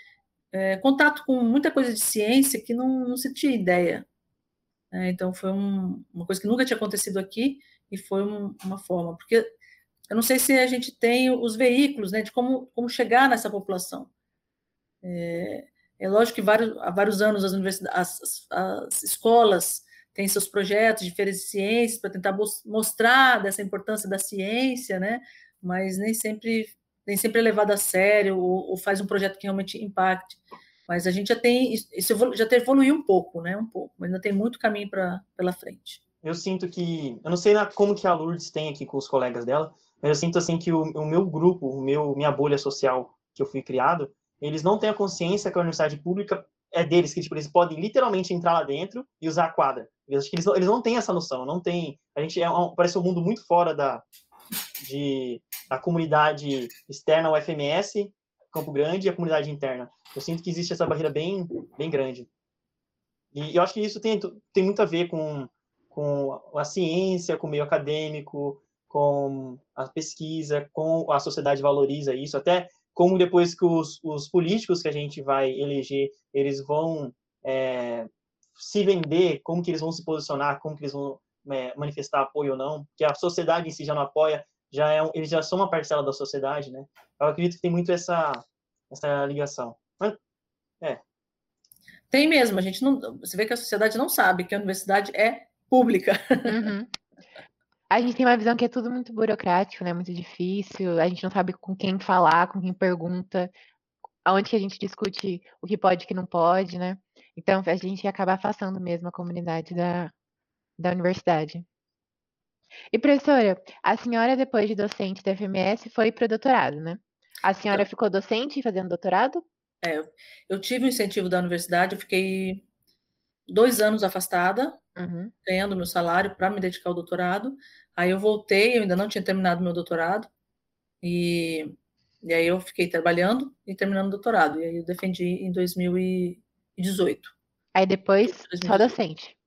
é, contato com muita coisa de ciência que não, não se tinha ideia. É, então, foi um, uma coisa que nunca tinha acontecido aqui e foi um, uma forma, porque eu não sei se a gente tem os veículos né, de como, como chegar nessa população. É, É lógico que vários, há vários anos as, as, as escolas têm seus projetos de feiras de ciências para tentar mostrar dessa importância da ciência, né? Mas nem sempre nem sempre é levado a sério ou, ou faz um projeto que realmente impacte. Mas a gente já tem isso já evoluiu um pouco, né? Um pouco, mas ainda tem muito caminho para pela frente. Eu sinto que eu não sei como que a Lourdes tem aqui com os colegas dela, mas eu sinto assim que o, o meu grupo, o meu minha bolha social que eu fui criado, eles não têm a consciência que a universidade pública é deles, que tipo, eles podem literalmente entrar lá dentro e usar a quadra. Eu acho que eles não, eles não têm essa noção, não tem. A gente é um, parece um mundo muito fora da, de, da comunidade externa ao FMS, Campo Grande, e a comunidade interna. Eu sinto que existe essa barreira bem, bem grande. E eu acho que isso tem, tem muito a ver com, com a ciência, com o meio acadêmico, com a pesquisa, com a sociedade valoriza isso, até como depois que os, os políticos que a gente vai eleger, eles vão é, se vender, como que eles vão se posicionar, como que eles vão é, manifestar apoio ou não, que a sociedade em si já não apoia, já é um, eles já são uma parcela da sociedade, né? Eu acredito que tem muito essa essa ligação. Mas, é. Tem mesmo, a gente não, você vê que a sociedade não sabe que a universidade é pública. Uhum. A gente tem uma visão que é tudo muito burocrático, né? Muito difícil. A gente não sabe com quem falar, com quem pergunta, aonde que a gente discute o que pode e o que não pode, né? Então a gente acaba afastando mesmo a comunidade da, da universidade. E, professora, a senhora, depois de docente da FMS, foi para o doutorado, né? A senhora então, ficou docente fazendo doutorado? É, eu tive o incentivo da universidade, eu fiquei dois anos afastada, uhum. ganhando meu salário para me dedicar ao doutorado. Aí eu voltei, eu ainda não tinha terminado meu doutorado, e, e aí eu fiquei trabalhando e terminando o doutorado. E aí eu defendi em 2018. Aí depois, 2018. só docente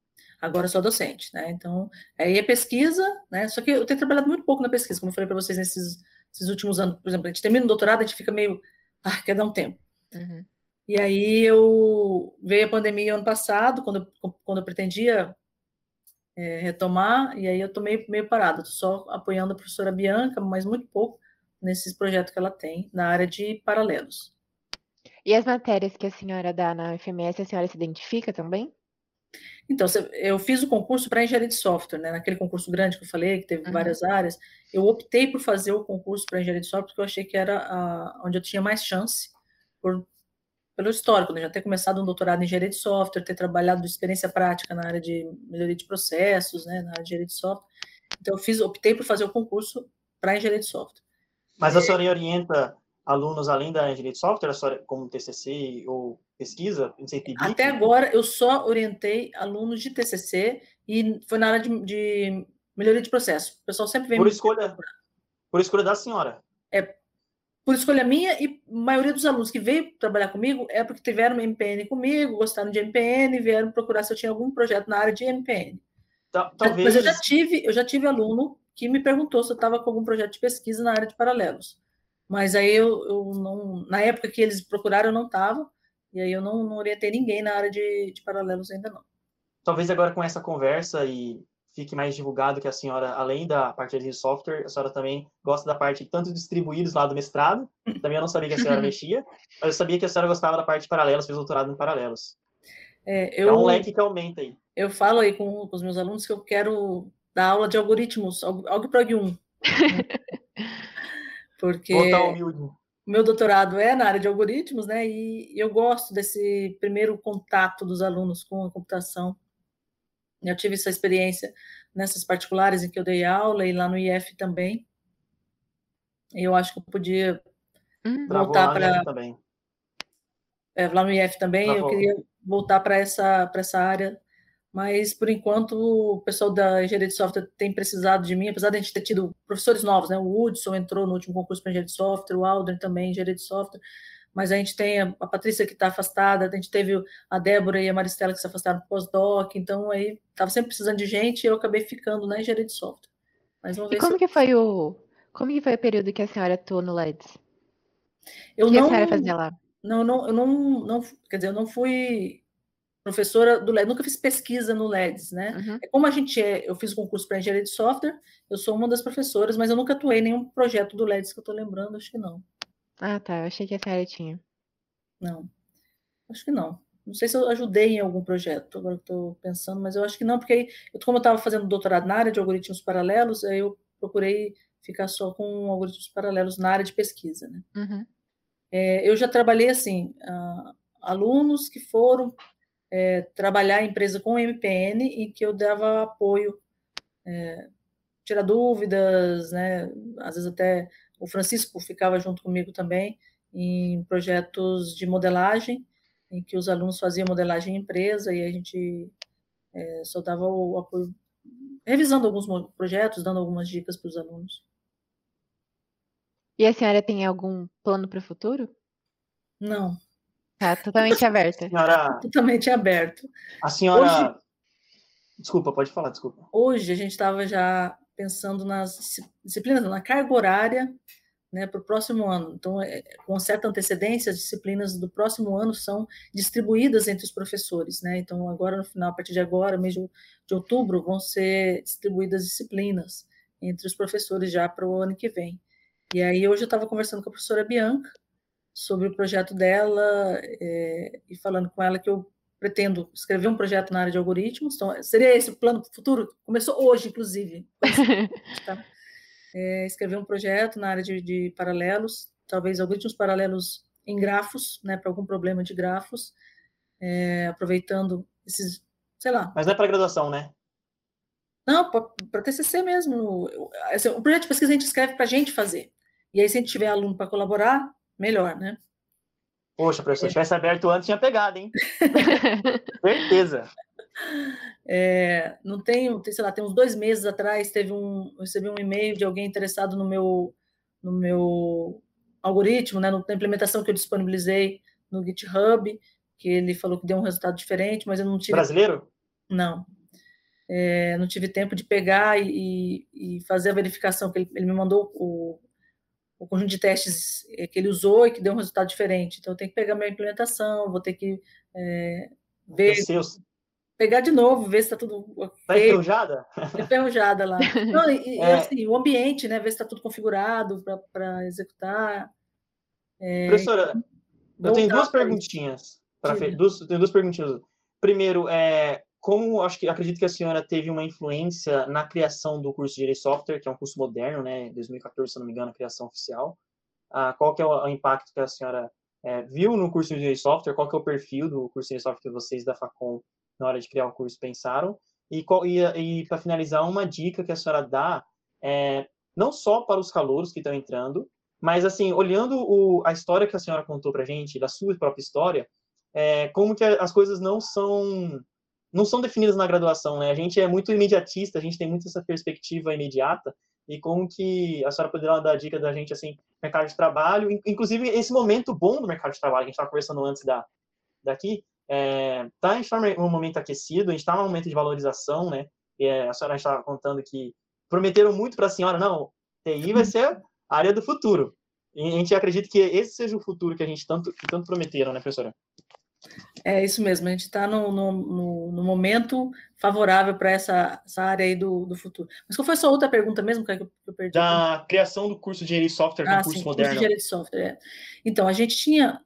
agora sou docente, né? Então, aí é pesquisa, né? Só que eu tenho trabalhado muito pouco na pesquisa, como eu falei para vocês nesses, nesses, últimos anos. Por exemplo, a gente termina o doutorado, a gente fica meio, ah, quer dar um tempo. Uhum. E aí eu veio a pandemia ano passado, quando, quando eu pretendia é, retomar, e aí eu tô meio, meio parado, tô só apoiando a professora Bianca, mas muito pouco nesses projetos que ela tem na área de paralelos. E as matérias que a senhora dá na FMS, a senhora se identifica também? Então, eu fiz o concurso para engenharia de software, né? Naquele concurso grande que eu falei, que teve uhum. várias áreas, eu optei por fazer o concurso para engenharia de software porque eu achei que era a, onde eu tinha mais chance, por, pelo histórico, né? Já ter começado um doutorado em engenharia de software, ter trabalhado de experiência prática na área de melhoria de processos, né? Na área de engenharia de software. Então, eu fiz, optei por fazer o concurso para engenharia de software. Mas a senhora orienta alunos além da engenharia de software, como TCC ou pesquisa? Até agora, eu só orientei alunos de TCC e foi na área de, de melhoria de processo. O pessoal sempre vem... Por escolha, por escolha da senhora? É, por escolha minha e a maioria dos alunos que veio trabalhar comigo é porque tiveram MPN comigo, gostaram de MPN vieram procurar se eu tinha algum projeto na área de MPN. Talvez... Mas eu já tive, eu já tive aluno que me perguntou se eu estava com algum projeto de pesquisa na área de paralelos. Mas aí eu, eu não. Na época que eles procuraram, eu não estava. E aí eu não, não orientei ninguém na área de, de paralelos ainda não. Talvez agora com essa conversa e fique mais divulgado que a senhora, além da parte de software, a senhora também gosta da parte tanto distribuídos lá do mestrado. Também eu não sabia que a senhora mexia, mas eu sabia que a senhora gostava da parte de paralelos, fez doutorado em paralelos. É, eu, é um leque que aumenta aí. Eu falo aí com, com os meus alunos que eu quero dar aula de algoritmos, algo prog 1. porque o meu doutorado é na área de algoritmos, né? E eu gosto desse primeiro contato dos alunos com a computação. Eu tive essa experiência nessas particulares em que eu dei aula e lá no IF também. Eu acho que eu podia hum, voltar para é, lá no IF também. Travou. Eu queria voltar para essa para essa área mas por enquanto o pessoal da engenharia de software tem precisado de mim, apesar de a gente ter tido professores novos, né? O Hudson entrou no último concurso para engenharia de software, o Aldrin também engenharia de software, mas a gente tem a, Patrícia que está afastada, a gente teve a Débora e a Maristela que se afastaram do pós-doc, então aí estava sempre precisando de gente e eu acabei ficando na engenharia de software. Mas vamos ver e como que foi o como que foi o período que a senhora atuou no LEDs? Eu o que não, a senhora fazia lá? Não, não, eu não, não, quer dizer, eu não fui professora do LED, nunca fiz pesquisa no LEDs, né? Uhum. É como a gente é, eu fiz concurso para engenharia de software, eu sou uma das professoras, mas eu nunca atuei em nenhum projeto do LEDs que eu estou lembrando, acho que não. Ah, tá, eu achei que essa área tinha. Não. Acho que não. Não sei se eu ajudei em algum projeto, agora estou pensando, mas eu acho que não, porque como eu estava fazendo doutorado na área de algoritmos paralelos, aí eu procurei ficar só com algoritmos paralelos na área de pesquisa. Né? Uhum. É, eu já trabalhei assim, uh, alunos que foram é, trabalhar em empresa com MPN e que eu dava apoio, é, tirar dúvidas, né? Às vezes até o Francisco ficava junto comigo também em projetos de modelagem, em que os alunos faziam modelagem em empresa e a gente é, só dava o apoio, revisando alguns projetos, dando algumas dicas para os alunos. E a senhora tem algum plano para o futuro? Não. Tá totalmente aberta. Senhora... Totalmente aberto. A senhora. Hoje... Desculpa, pode falar, desculpa. Hoje a gente estava já pensando nas disciplinas, na carga horária né, para o próximo ano. Então, é, com certa antecedência, as disciplinas do próximo ano são distribuídas entre os professores. Né? Então, agora, no final, a partir de agora, mês de, outubro, vão ser distribuídas disciplinas entre os professores já para o ano que vem. E aí, hoje eu estava conversando com a professora Bianca, sobre o projeto dela é, e falando com ela que eu pretendo escrever um projeto na área de algoritmos. Então, seria esse o plano futuro? Começou hoje, inclusive. tá? é, escrever um projeto na área de, de, paralelos, talvez algoritmos paralelos em grafos, né, para algum problema de grafos, é, aproveitando esses, sei lá. Mas não é para graduação, né? Não, para TCC mesmo. Assim, o projeto de pesquisa a gente escreve para a gente fazer. E aí, se a gente tiver aluno para colaborar, melhor, né? Poxa, professor, se tivesse aberto antes, tinha pegado, hein? Certeza. É, não tenho, sei lá, tem uns dois meses atrás, teve um, recebi um e-mail de alguém interessado no meu, no meu algoritmo, né, na implementação que eu disponibilizei no GitHub, que ele falou que deu um resultado diferente, mas eu não tive. Brasileiro? Não. É, não tive tempo de pegar e, e, fazer a verificação, que ele, ele me mandou o, o conjunto de testes eh, que ele usou e que deu um resultado diferente. Então, eu tenho que pegar minha implementação, vou ter que é, ver. Pegar de novo, ver se está tudo. Está enferrujada? Enferrujada lá. Não, e, é... assim, o ambiente, né? Ver se está tudo configurado para executar. É... Professora, eu tenho duas perguntinhas. Pra... Duas, tenho duas perguntinhas. Primeiro, é, como acho que acredito que a senhora teve uma influência na criação do curso de Engenharia Software, que é um curso moderno, né, 2014, se não me engano, a criação oficial. Ah, qual que é o, o, impacto que a senhora é, viu no curso de Engenharia Software? Qual que é o perfil do curso de Engenharia Software que vocês da Facom na hora de criar o curso pensaram? E, e, e para finalizar, uma dica que a senhora dá, é, não só para os calouros que estão entrando, mas assim, olhando o, a história que a senhora contou para gente, da sua própria história, é, como que as coisas não são não são definidas na graduação, né? A gente é muito imediatista, a gente tem muito essa perspectiva imediata, e como que a senhora poderia dar a dica da gente, assim, mercado de trabalho, inclusive esse momento bom do mercado de trabalho, a gente estava conversando antes da, daqui, é, tá, a gente está num momento aquecido, a gente está num momento de valorização, né? E, é, a senhora estava contando que prometeram muito para a senhora, não, TI vai ser a área do futuro. E a gente acredita que esse seja o futuro que a gente tanto, que tanto prometeram, né, professora? É isso mesmo, a gente está no, no, no, momento favorável para essa, essa área aí do, do futuro. Mas qual foi a sua outra pergunta mesmo que eu perdi? Da criação do curso de engenharia de software, ah, do curso sim, moderno. Curso de engenharia de software, é. Então, a gente tinha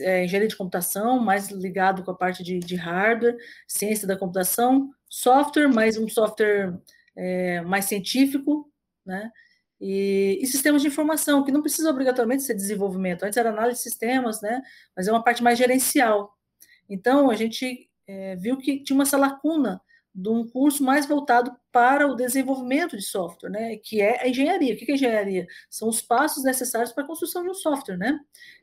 é, engenharia de computação, mais ligado com a parte de, de hardware, ciência da computação, software, mais um software é, mais científico, né? E, e, sistemas de informação, que não precisa obrigatoriamente ser desenvolvimento. Antes era análise de sistemas, né? Mas é uma parte mais gerencial. Então, a gente é, viu que tinha essa lacuna de um curso mais voltado para o desenvolvimento de software, né? Que é a engenharia. O que é engenharia? São os passos necessários para a construção de um software, né?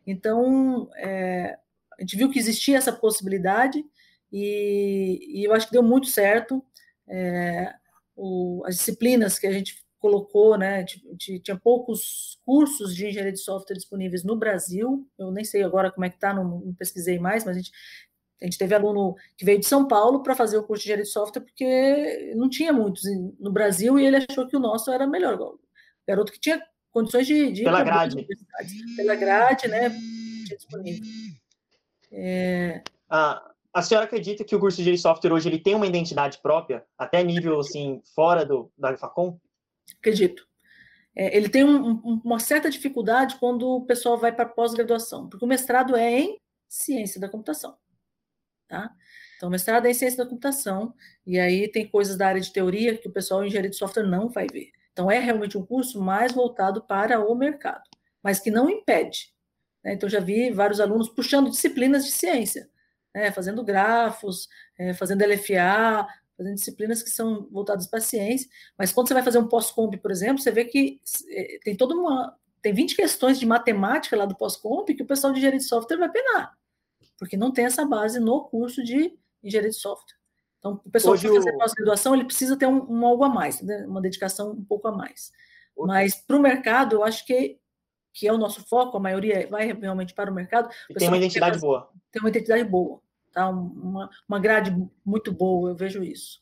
Então, é, a gente viu que existia essa possibilidade e, e eu acho que deu muito certo. É, o, as disciplinas que a gente colocou, né, tinha poucos cursos de engenharia de software disponíveis no Brasil, eu nem sei agora como é que está, não, não, pesquisei mais, mas a gente, a gente teve aluno que veio de São Paulo para fazer o curso de engenharia de software, porque não tinha muitos no Brasil, e ele achou que o nosso era melhor, o garoto que tinha condições de... de pela grade. Pela grade, né, disponível. É... Ah, a senhora acredita que o curso de engenharia de software hoje ele tem uma identidade própria, até nível, assim, fora do, da Facom? Acredito. É, ele tem um, um, uma certa dificuldade quando o pessoal vai para pós-graduação, porque o mestrado é em ciência da computação. Tá? Então, mestrado é em ciência da computação, e aí tem coisas da área de teoria que o pessoal em engenharia de software não vai ver. Então, é realmente um curso mais voltado para o mercado, mas que não impede. Né? Então, já vi vários alunos puxando disciplinas de ciência, né? fazendo grafos, é, fazendo LFA, fazendo disciplinas que são voltadas para a ciência, mas quando você vai fazer um pós-comp, por exemplo, você vê que é, tem toda uma. Tem 20 questões de matemática lá do pós-comp que o pessoal de engenharia de software vai penar, porque não tem essa base no curso de engenharia de software. Então, o pessoal Hoje que fazer pós-graduação, ele precisa ter um, um, algo a mais, né? uma dedicação um pouco a mais. Hoje... Mas para o mercado, eu acho que, que é o nosso foco, a maioria vai realmente para o mercado. O tem uma identidade boa. Tem uma identidade boa, tá? uma, uma grade muito boa, eu vejo isso.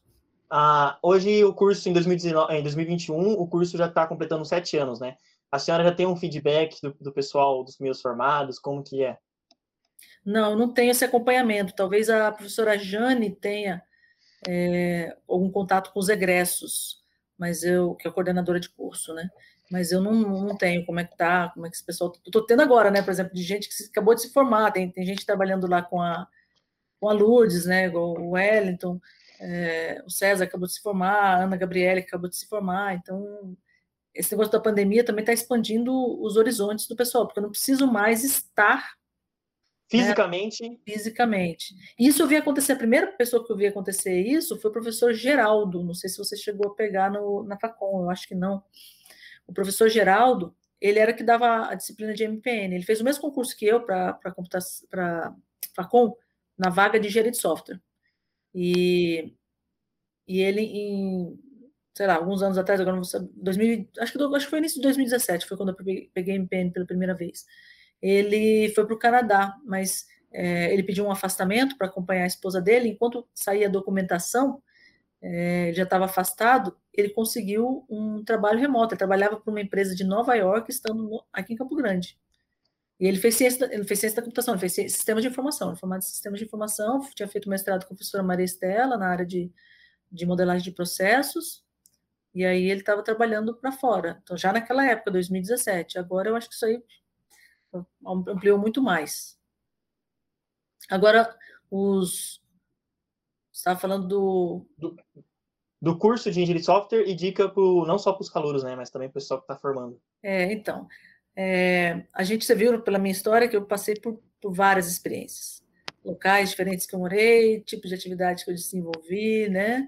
Ah, hoje o curso, em, 2019, em 2021, o curso já está completando sete anos, né? A senhora já tem um feedback do, do pessoal, dos meus formados, como que é? Não, não tenho esse acompanhamento. Talvez a professora Jane tenha é, algum contato com os egressos, mas eu, que é coordenadora de curso, né? Mas eu não, não tenho como é que tá, como é que esse pessoal. Estou tendo agora, né? Por exemplo, de gente que acabou de se formar, tem, tem gente trabalhando lá com a, com a Lourdes, né? O Wellington, é, o César acabou de se formar, a Ana Gabriele acabou de se formar, então esse negócio da pandemia também está expandindo os horizontes do pessoal, porque eu não preciso mais estar Fisicamente? Né? Fisicamente. Isso eu vi acontecer, a primeira pessoa que eu vi acontecer isso foi o professor Geraldo, não sei se você chegou a pegar no, na Facom, eu acho que não. O professor Geraldo, ele era que dava a disciplina de MPN, ele fez o mesmo concurso que eu para Facom, na vaga de engenharia de software. E, e ele, em, sei lá, alguns anos atrás, agora não vou saber, 2000, acho, que, acho que foi início de 2017, foi quando eu peguei, peguei MPN pela primeira vez ele foi para o Canadá, mas é, ele pediu um afastamento para acompanhar a esposa dele. Enquanto saía a documentação, é, já estava afastado, ele conseguiu um trabalho remoto. Ele trabalhava para uma empresa de Nova York, estando no, aqui em Campo Grande. E ele fez ciência, ele fez ciência da computação, ele fez sistemas de informação, ele formado em sistemas de informação, tinha feito mestrado com a professora Maria Estela na área de, de modelagem de processos, e aí ele estava trabalhando para fora. Então, já naquela época, 2017. Agora eu acho que isso aí ampliou muito mais. Agora, os. Você estava falando do... do. Do curso de engenharia de software e dica pro, não só para os calouros, né, mas também para o pessoal que está formando. É, então. É, a gente, você viu pela minha história que eu passei por, por várias experiências. Locais diferentes que eu morei, tipos de atividades que eu desenvolvi, né?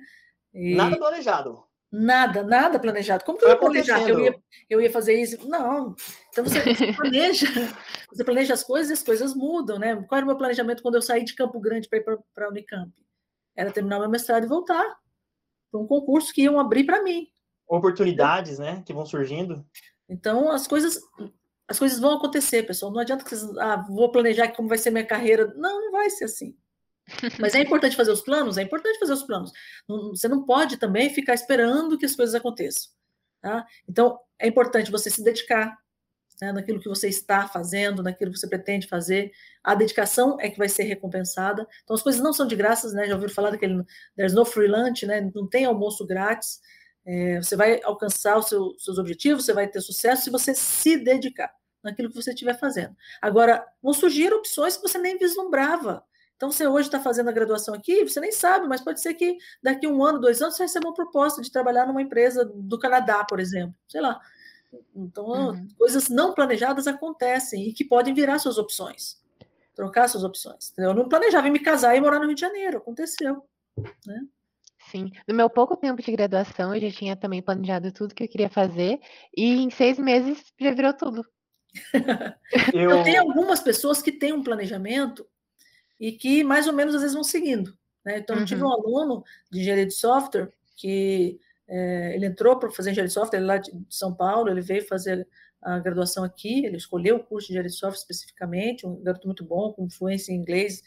E... Nada planejado. Nada, nada planejado. Como que eu ia planejar que eu ia, eu ia fazer isso? Não. Então você, você planeja, você planeja as coisas e as coisas mudam, né? Qual era o meu planejamento quando eu saí de Campo Grande para ir para a Unicamp? Era terminar meu mestrado e voltar para um concurso que iam abrir para mim. Oportunidades, né, que vão surgindo. Então as coisas as coisas vão acontecer, pessoal. Não adianta que vocês, ah, vou planejar como vai ser minha carreira. Não, não vai ser assim. Mas é importante fazer os planos? É importante fazer os planos. Você não pode também ficar esperando que as coisas aconteçam. Tá? Então, é importante você se dedicar né, naquilo que você está fazendo, naquilo que você pretende fazer. A dedicação é que vai ser recompensada. Então, as coisas não são de graças, né? Já ouviram falar daquele there's no free lunch, né? Não tem almoço grátis. É, você vai alcançar os seu, seus objetivos, você vai ter sucesso se você se dedicar naquilo que você estiver fazendo. Agora, vão surgir opções que você nem vislumbrava. Então, você hoje está fazendo a graduação aqui, você nem sabe, mas pode ser que daqui um ano, dois anos, você receba uma proposta de trabalhar numa empresa do Canadá, por exemplo. Sei lá. Então, uhum. coisas não planejadas acontecem e que podem virar suas opções. Trocar suas opções. Eu não planejava me casar e morar no Rio de Janeiro. Aconteceu. Né? Sim. No meu pouco tempo de graduação, eu já tinha também planejado tudo que eu queria fazer. E em seis meses já virou tudo. eu... eu tenho algumas pessoas que têm um planejamento e que mais ou menos às vezes vão seguindo. Né? Então, uhum. eu tive um uhum. aluno de engenharia de software que é, ele entrou para fazer engenharia de software, ele lá de São Paulo, ele veio fazer a graduação aqui, ele escolheu o curso de engenharia de software especificamente, um garoto muito bom, com fluência em inglês,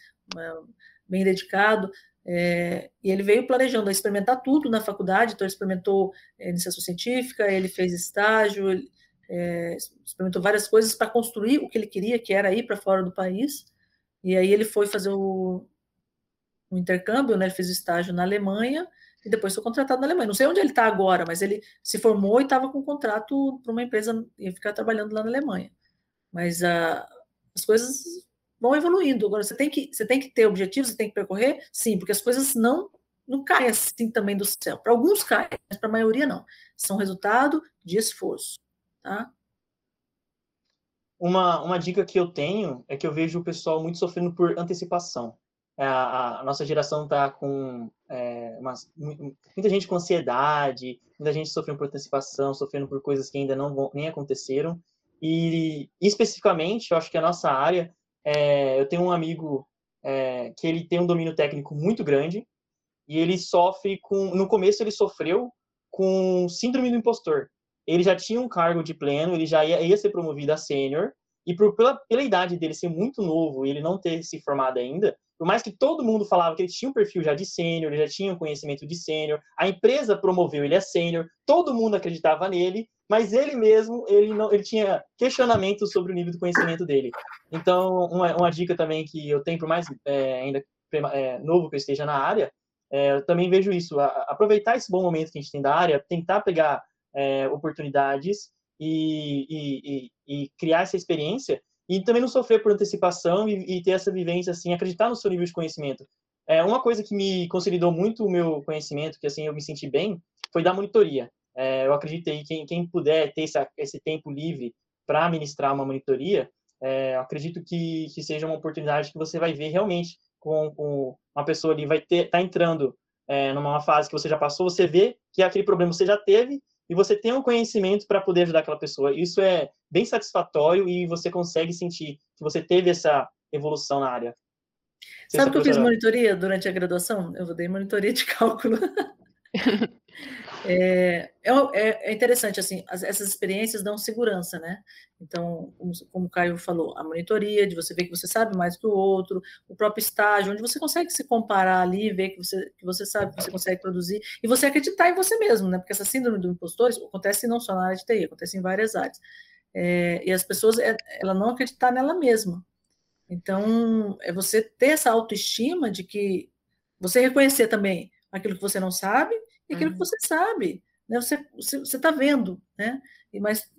bem dedicado, é, e ele veio planejando experimentar tudo na faculdade, então ele experimentou é, iniciação científica, ele fez estágio, ele, é, experimentou várias coisas para construir o que ele queria, que era ir para fora do país, e aí ele foi fazer o, o intercâmbio, né? Ele fez o estágio na Alemanha e depois foi contratado na Alemanha. Não sei onde ele está agora, mas ele se formou e estava com contrato para uma empresa e ficar trabalhando lá na Alemanha. Mas a, as coisas vão evoluindo. Agora, você tem que, você tem que ter objetivos, você tem que percorrer, sim, porque as coisas não não caem assim também do céu. Para alguns caem, mas para a maioria não. São resultado de esforço, tá? Uma, uma dica que eu tenho é que eu vejo o pessoal muito sofrendo por antecipação. É, a, a nossa geração está com é, uma, muita gente com ansiedade, muita gente sofrendo por antecipação, sofrendo por coisas que ainda não nem aconteceram. E, especificamente, eu acho que a nossa área, é, eu tenho um amigo é, que ele tem um domínio técnico muito grande e ele sofre com, no começo ele sofreu com síndrome do impostor. Ele já tinha um cargo de pleno, ele já ia, ia ser promovido a sênior e por, pela, pela idade dele ser muito novo e ele não ter se formado ainda, por mais que todo mundo falava que ele tinha um perfil já de sênior, ele já tinha um conhecimento de sênior, a empresa promoveu ele a sênior, todo mundo acreditava nele, mas ele mesmo, ele não, ele tinha questionamentos sobre o nível do conhecimento dele. Então, uma, uma dica também que eu tenho, por mais é, ainda é, novo que eu esteja na área, é, eu também vejo isso, a, aproveitar esse bom momento que a gente tem da área, tentar pegar é, oportunidades e, e, e, e criar essa experiência e também não sofrer por antecipação e, ter essa vivência, assim, acreditar no seu nível de conhecimento. É, uma coisa que me consolidou muito o meu conhecimento, que assim eu me senti bem, foi da monitoria. É, eu acreditei quem, quem puder ter essa, esse tempo livre para ministrar uma monitoria, é, acredito que, que seja uma oportunidade que você vai ver realmente com, com uma pessoa ali vai ter tá entrando é, numa fase que você já passou, você vê que aquele problema você já teve e você tem um conhecimento para poder ajudar aquela pessoa. Isso é bem satisfatório e você consegue sentir que você teve essa evolução na área. Você Sabe que eu fiz monitoria durante a graduação? Eu dei monitoria de cálculo. É, é, é, é, interessante, assim, as, essas experiências dão segurança, né? Então, como, como, o Caio falou, a monitoria, de você ver que você sabe mais que o outro, o próprio estágio, onde você consegue se comparar ali, ver que você, que você sabe que você consegue produzir, e você acreditar em você mesmo, né? Porque essa síndrome do impostor acontece não só na área de TI, acontece em várias áreas. É, e as pessoas, é, ela não acreditar nela mesma. Então, é você ter essa autoestima de que você reconhecer também aquilo que você não sabe e aquilo uhum. que você sabe, né? Você você está vendo, né? E mas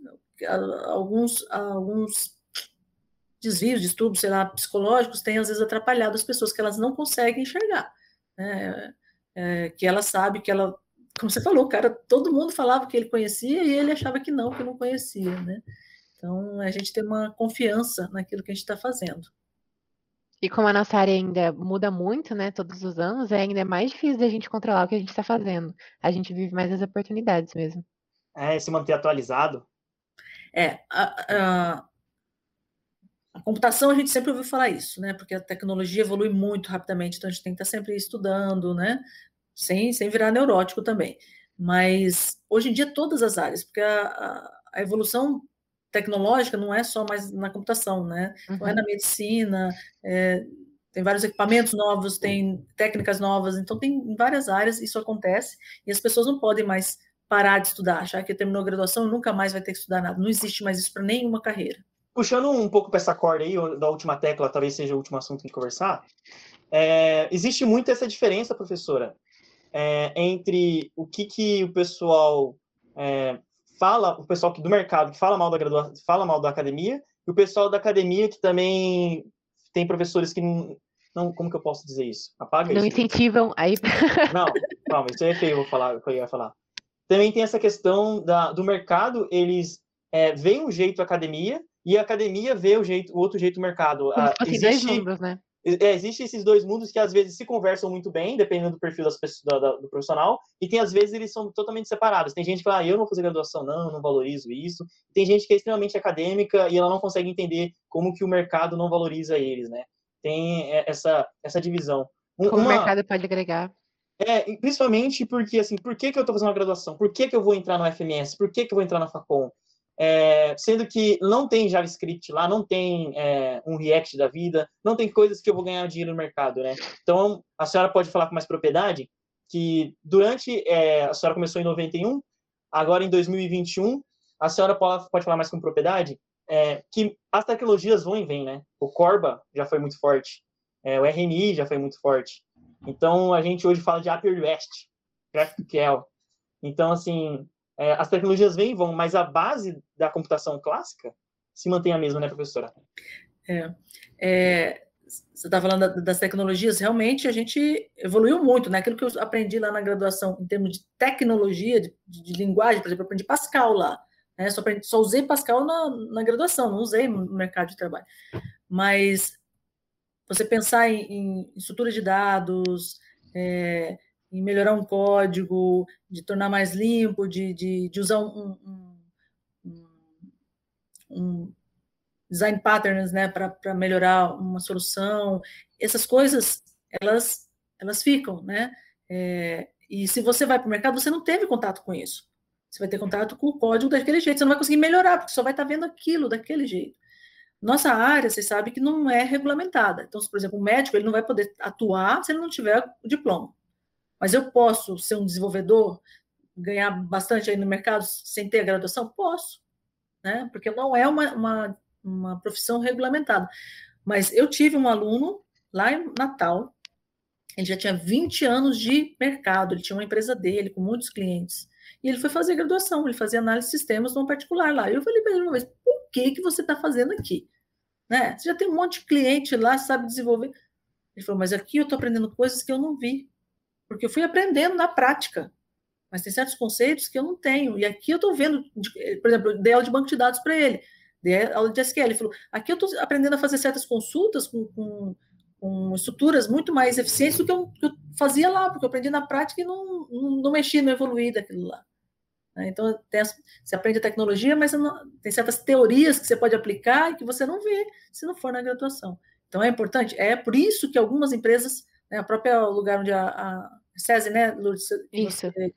alguns alguns desvios, distúrbios, sei lá, psicológicos têm às vezes atrapalhado as pessoas que elas não conseguem enxergar, né? É, que ela sabe que ela, como você falou, cara, todo mundo falava que ele conhecia e ele achava que não, que não conhecia, né? Então a gente tem uma confiança naquilo que a gente está fazendo. E como a nossa área ainda muda muito, né, todos os anos, é ainda mais difícil da gente controlar o que a gente está fazendo. A gente vive mais as oportunidades mesmo. É, se manter atualizado. É, a, a, a, computação a gente sempre ouviu falar isso, né? Porque a tecnologia evolui muito rapidamente, então a gente tem que estar sempre estudando, né? Sem, sem virar neurótico também. Mas hoje em dia todas as áreas, porque a, a evolução tecnológica não é só mais na computação, né? Uhum. Não é na medicina, é, tem vários equipamentos novos, tem técnicas novas, então tem em várias áreas isso acontece e as pessoas não podem mais parar de estudar, achar que terminou a graduação e nunca mais vai ter que estudar nada. Não existe mais isso para nenhuma carreira. Puxando um pouco para essa corda aí, da última tecla, talvez seja o último assunto de conversar, é, existe muito essa diferença, professora, é, entre o que, que o pessoal é, fala, o pessoal do mercado que fala mal da graduação, fala mal da academia, e o pessoal da academia que também tem professores que não, não como que eu posso dizer isso? Apaga não isso. Não incentivam aí. Não, calma, isso é feio, eu vou falar, eu ia falar. Também tem essa questão da, do mercado, eles é, veem um jeito a academia e a academia vê o, jeito, o outro jeito do mercado. Como ah, existe, dois mundos, né? É, existem esses dois mundos que às vezes se conversam muito bem, dependendo do perfil das pessoas, do, do, profissional, e tem às vezes eles são totalmente separados. Tem gente que fala, ah, eu não vou fazer graduação, não, não valorizo isso. Tem gente que é extremamente acadêmica e ela não consegue entender como que o mercado não valoriza eles, né? Tem é, essa, essa divisão. Como uma... o mercado pode agregar. É, principalmente porque, assim, por que, que eu estou fazendo uma graduação? Por que, que eu vou entrar no FMS? Por que, que eu vou entrar na Facom? É, sendo que não tem JavaScript lá, não tem é, um React da vida, não tem coisas que eu vou ganhar dinheiro no mercado, né? Então, a senhora pode falar com mais propriedade que durante, é, a senhora começou em 91, agora em 2021, a senhora pode, falar mais com propriedade é, que as tecnologias vão e vêm, né? O Corba já foi muito forte, é, o RMI já foi muito forte. Então, a gente hoje fala de Upper West, GraphQL. Então, assim, é, as tecnologias vêm e vão, mas a base da computação clássica se mantém a mesma, né, professora? É, é, você está falando das tecnologias, realmente a gente evoluiu muito, né? Aquilo que eu aprendi lá na graduação, em termos de tecnologia, de, de linguagem, por exemplo, eu aprendi Pascal lá. Né? Só, aprendi, só usei Pascal na, na graduação, não usei no mercado de trabalho. Mas você pensar em, em estrutura de dados, é, em melhorar um código, de tornar mais limpo, de, de, de usar um, um, um, design patterns né, para melhorar uma solução, essas coisas elas, elas ficam, né? É, e se você vai para o mercado, você não teve contato com isso. Você vai ter contato com o código daquele jeito, você não vai conseguir melhorar, porque só vai estar vendo aquilo daquele jeito. Nossa área, vocês sabem que não é regulamentada. Então, por exemplo, o médico ele não vai poder atuar se ele não tiver o diploma. Mas eu posso ser um desenvolvedor, ganhar bastante aí no mercado sem ter a graduação? Posso, né? Porque não é uma, uma, uma profissão regulamentada. Mas eu tive um aluno lá em Natal, ele já tinha 20 anos de mercado, ele tinha uma empresa dele com muitos clientes. E ele foi fazer graduação, ele fazia análise de sistemas num particular lá. Eu falei para ele uma vez, por que, que você está fazendo aqui? Né? Você já tem um monte de cliente lá, sabe desenvolver. Ele falou, mas aqui eu estou aprendendo coisas que eu não vi. Porque eu fui aprendendo na prática. Mas tem certos conceitos que eu não tenho. E aqui eu estou vendo, por exemplo, dei aula de banco de dados para ele, dei aula de SQL. Ele falou, aqui eu estou aprendendo a fazer certas consultas com, com, com, estruturas muito mais eficientes do que eu, que eu, fazia lá, porque eu aprendi na prática e não, não, não mexi, não evoluí daquilo lá. Né? Então, tem, você aprende a tecnologia, mas não, tem certas teorias que você pode aplicar e que você não vê se não for na graduação. Então, é importante. É por isso que algumas empresas, né, a própria lugar onde a, a SESI, né, Lourdes? Isso. Você,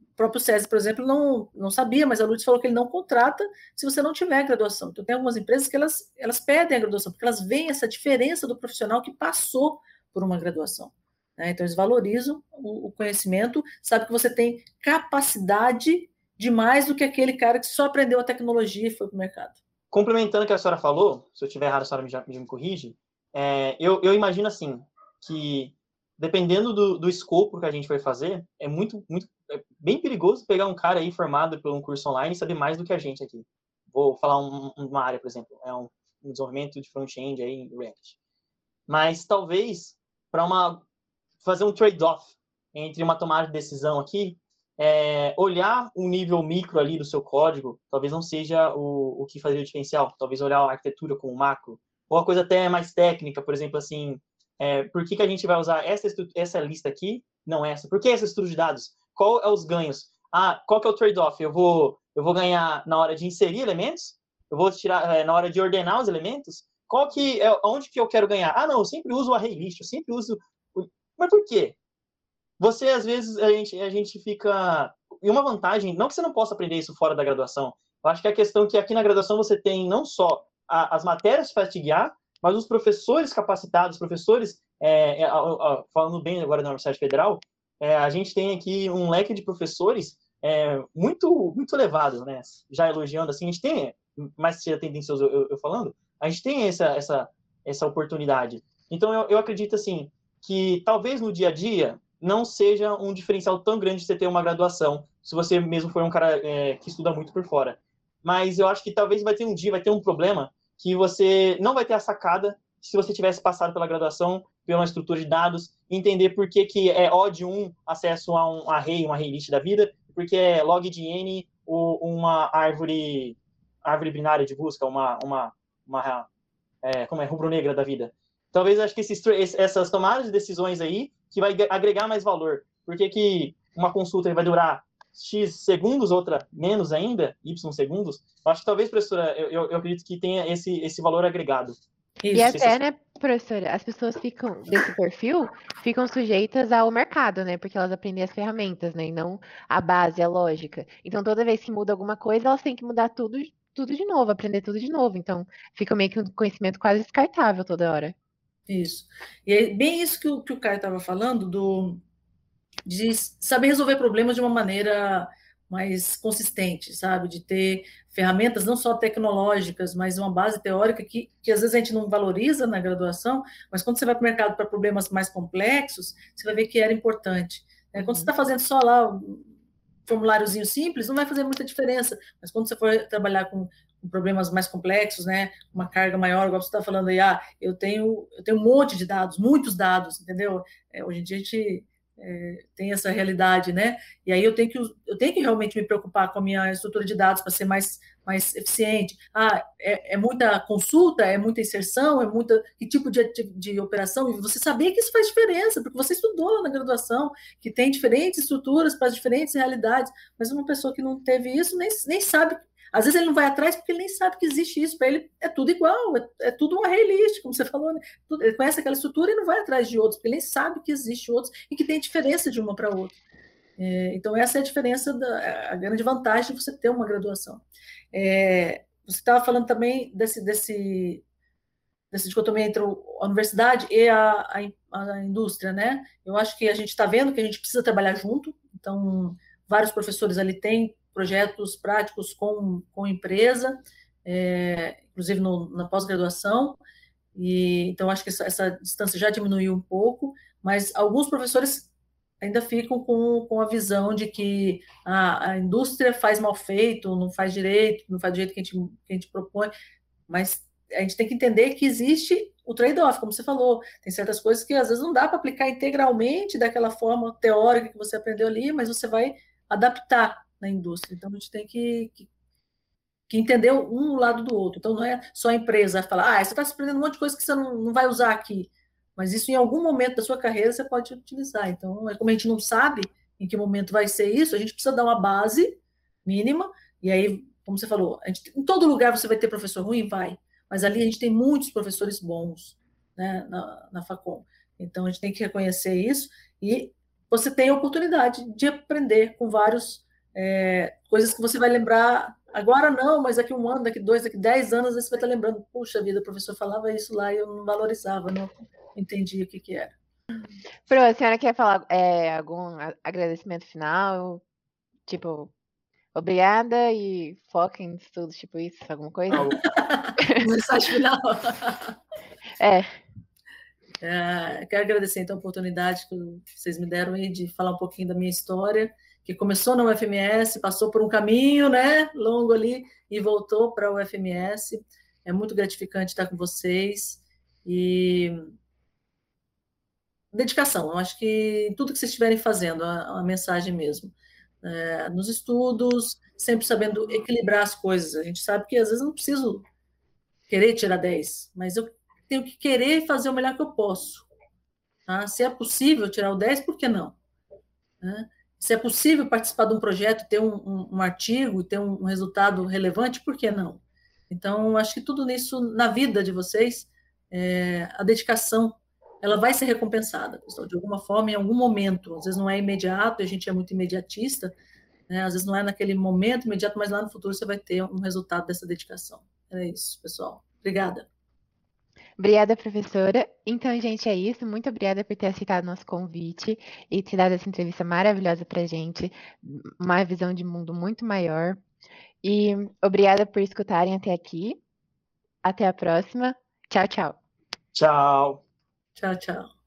o próprio SESI, por exemplo, não, não sabia, mas a Lourdes falou que ele não contrata se você não tiver graduação. Então, tem algumas empresas que elas, elas pedem a graduação, porque elas veem essa diferença do profissional que passou por uma graduação. Né? Então, eles valorizam o, o conhecimento, sabe que você tem capacidade de mais do que aquele cara que só aprendeu a tecnologia e foi para o mercado. Complementando o que a senhora falou, se eu estiver errado, a senhora me, me, me corrige, é, eu, eu, imagino assim, que dependendo do, do escopo que a gente vai fazer, é muito, muito é bem perigoso pegar um cara aí formado por um curso online e saber mais do que a gente aqui. Vou falar um, uma área, por exemplo, é um, um desenvolvimento de front-end aí em React. Mas talvez para uma fazer um trade-off entre uma tomada de decisão aqui é, olhar um nível micro ali do seu código talvez não seja o, o que fazer o diferencial. Talvez olhar a arquitetura com o macro. Ou a coisa até mais técnica, por exemplo, assim, é, por que, que a gente vai usar essa, essa lista aqui, não essa? Por que essa estrutura de dados? Qual é os ganhos? Ah, qual que é o trade-off? Eu vou, eu vou ganhar na hora de inserir elementos? Eu vou tirar é, na hora de ordenar os elementos? Qual que é, onde que eu quero ganhar? Ah, não, eu sempre uso o array list, eu sempre uso... Mas por quê? você às vezes a gente, a gente fica e uma vantagem, não que você não possa aprender isso fora da graduação. Eu acho que a questão é que aqui na graduação você tem não só a, as matérias para te guiar, mas os professores capacitados, professores, é, é, falando bem agora da Universidade Federal, é, a gente tem aqui um leque de professores é, muito muito elevado, né? Já elogiando assim, a gente tem, mais seja tendencioso eu, eu, falando, a gente tem essa essa essa oportunidade. Então eu, eu acredito assim que talvez no dia a dia não seja um diferencial tão grande de você ter uma graduação, se você mesmo for um cara é, que estuda muito por fora. Mas eu acho que talvez vai ter um dia, vai ter um problema que você não vai ter a sacada se você tivesse passado pela graduação, pela estrutura de dados, entender por que, que é O de um acesso a um array, um array list da vida, porque é log de n ou uma árvore árvore binária de busca, uma uma, uma é, como é rubro-negra da vida. Talvez acho que esses, essas tomadas de decisões aí que vai agregar mais valor. Por que, que uma consulta vai durar X segundos, outra menos ainda, Y segundos? Eu acho que talvez, professora, eu, eu acredito que tenha esse, esse valor agregado. Isso, e até, né, professora, as pessoas ficam, desse perfil, ficam sujeitas ao mercado, né, porque elas aprendem as ferramentas, né, e não a base, a lógica. Então, toda vez que muda alguma coisa, elas têm que mudar tudo, tudo de novo, aprender tudo de novo. Então, fica meio que um conhecimento quase descartável toda hora. Isso. E é bem isso que o, que o Caio estava falando, do, de saber resolver problemas de uma maneira mais consistente, sabe? De ter ferramentas não só tecnológicas, mas uma base teórica que, que às vezes a gente não valoriza na graduação, mas quando você vai para o mercado para problemas mais complexos, você vai ver que era importante. Né? Quando você está fazendo só lá um formuláriozinho simples, não vai fazer muita diferença, mas quando você for trabalhar com com problemas mais complexos, né? Uma carga maior, igual você está falando aí, ah, eu tenho, eu tenho um monte de dados, muitos dados, entendeu? É, hoje em dia a gente é, tem essa realidade, né? E aí eu tenho que eu tenho que realmente me preocupar com a minha estrutura de dados para ser mais mais eficiente. Ah, é, é, muita consulta, é muita inserção, é muita que tipo de, de, operação. E você sabia que isso faz diferença, porque você estudou na graduação que tem diferentes estruturas para diferentes realidades. Mas uma pessoa que não teve isso nem, nem sabe às vezes ele não vai atrás porque ele nem sabe que existe isso. Para ele é tudo igual, é, é tudo um array list, como você falou. Né? Ele conhece aquela estrutura e não vai atrás de outros, porque ele nem sabe que existe outros e que tem diferença de uma para outra. É, então, essa é a diferença, da, a grande vantagem de você ter uma graduação. É, você estava falando também desse, desse, dessa dicotomia entre a universidade e a, a, a indústria, né? Eu acho que a gente está vendo que a gente precisa trabalhar junto, então, vários professores ali têm projetos práticos com, com empresa, é, inclusive no, na pós-graduação, e então acho que essa, essa, distância já diminuiu um pouco, mas alguns professores ainda ficam com, com a visão de que a, a indústria faz mal feito, não faz direito, não faz do jeito que a gente, que a gente propõe, mas a gente tem que entender que existe o trade-off, como você falou, tem certas coisas que às vezes não dá para aplicar integralmente daquela forma teórica que você aprendeu ali, mas você vai adaptar na indústria. Então, a gente tem que, que, que entender um lado do outro. Então, não é só a empresa falar, ah, você está aprendendo um monte de coisa que você não, não vai usar aqui. Mas isso, em algum momento da sua carreira, você pode utilizar. Então, é como a gente não sabe em que momento vai ser isso, a gente precisa dar uma base mínima, e aí, como você falou, gente, em todo lugar você vai ter professor ruim? Vai. Mas ali a gente tem muitos professores bons né, na, na Facom. Então, a gente tem que reconhecer isso e você tem a oportunidade de aprender com vários é, coisas que você vai lembrar agora não, mas daqui um ano, daqui dois, daqui dez anos, você vai estar lembrando, puxa vida, o professor falava isso lá e eu não valorizava, não entendia o que, que era. Pro, a senhora quer falar é, algum agradecimento final? Tipo, obrigada e foca em estudos, tipo isso, alguma coisa? Mensagem final. é. é. Quero agradecer então a oportunidade que vocês me deram aí de falar um pouquinho da minha história que começou na UFMS, passou por um caminho né, longo ali e voltou para a UFMS. É muito gratificante estar com vocês e dedicação. Eu acho que tudo que vocês estiverem fazendo, a, a mensagem mesmo. É, nos estudos, sempre sabendo equilibrar as coisas. A gente sabe que às vezes não preciso querer tirar 10, mas eu tenho que querer fazer o melhor que eu posso. Tá? Se é possível tirar o 10, por que não? Né? Se é possível participar de um projeto, ter um, um, um artigo, ter um, um, resultado relevante, por que não? Então, acho que tudo nisso, na vida de vocês, é, a dedicação, ela vai ser recompensada, pessoal, de alguma forma, em algum momento. Às vezes não é imediato, a gente é muito imediatista, né? às vezes não é naquele momento imediato, mas lá no futuro você vai ter um resultado dessa dedicação. É isso, pessoal. Obrigada. Obrigada, professora. Então, gente, é isso. Muito obrigada por ter aceitado nosso convite e ter dado essa entrevista maravilhosa para gente, uma visão de mundo muito maior. E obrigada por escutarem até aqui. Até a próxima. Tchau, tchau. Tchau. Tchau, tchau.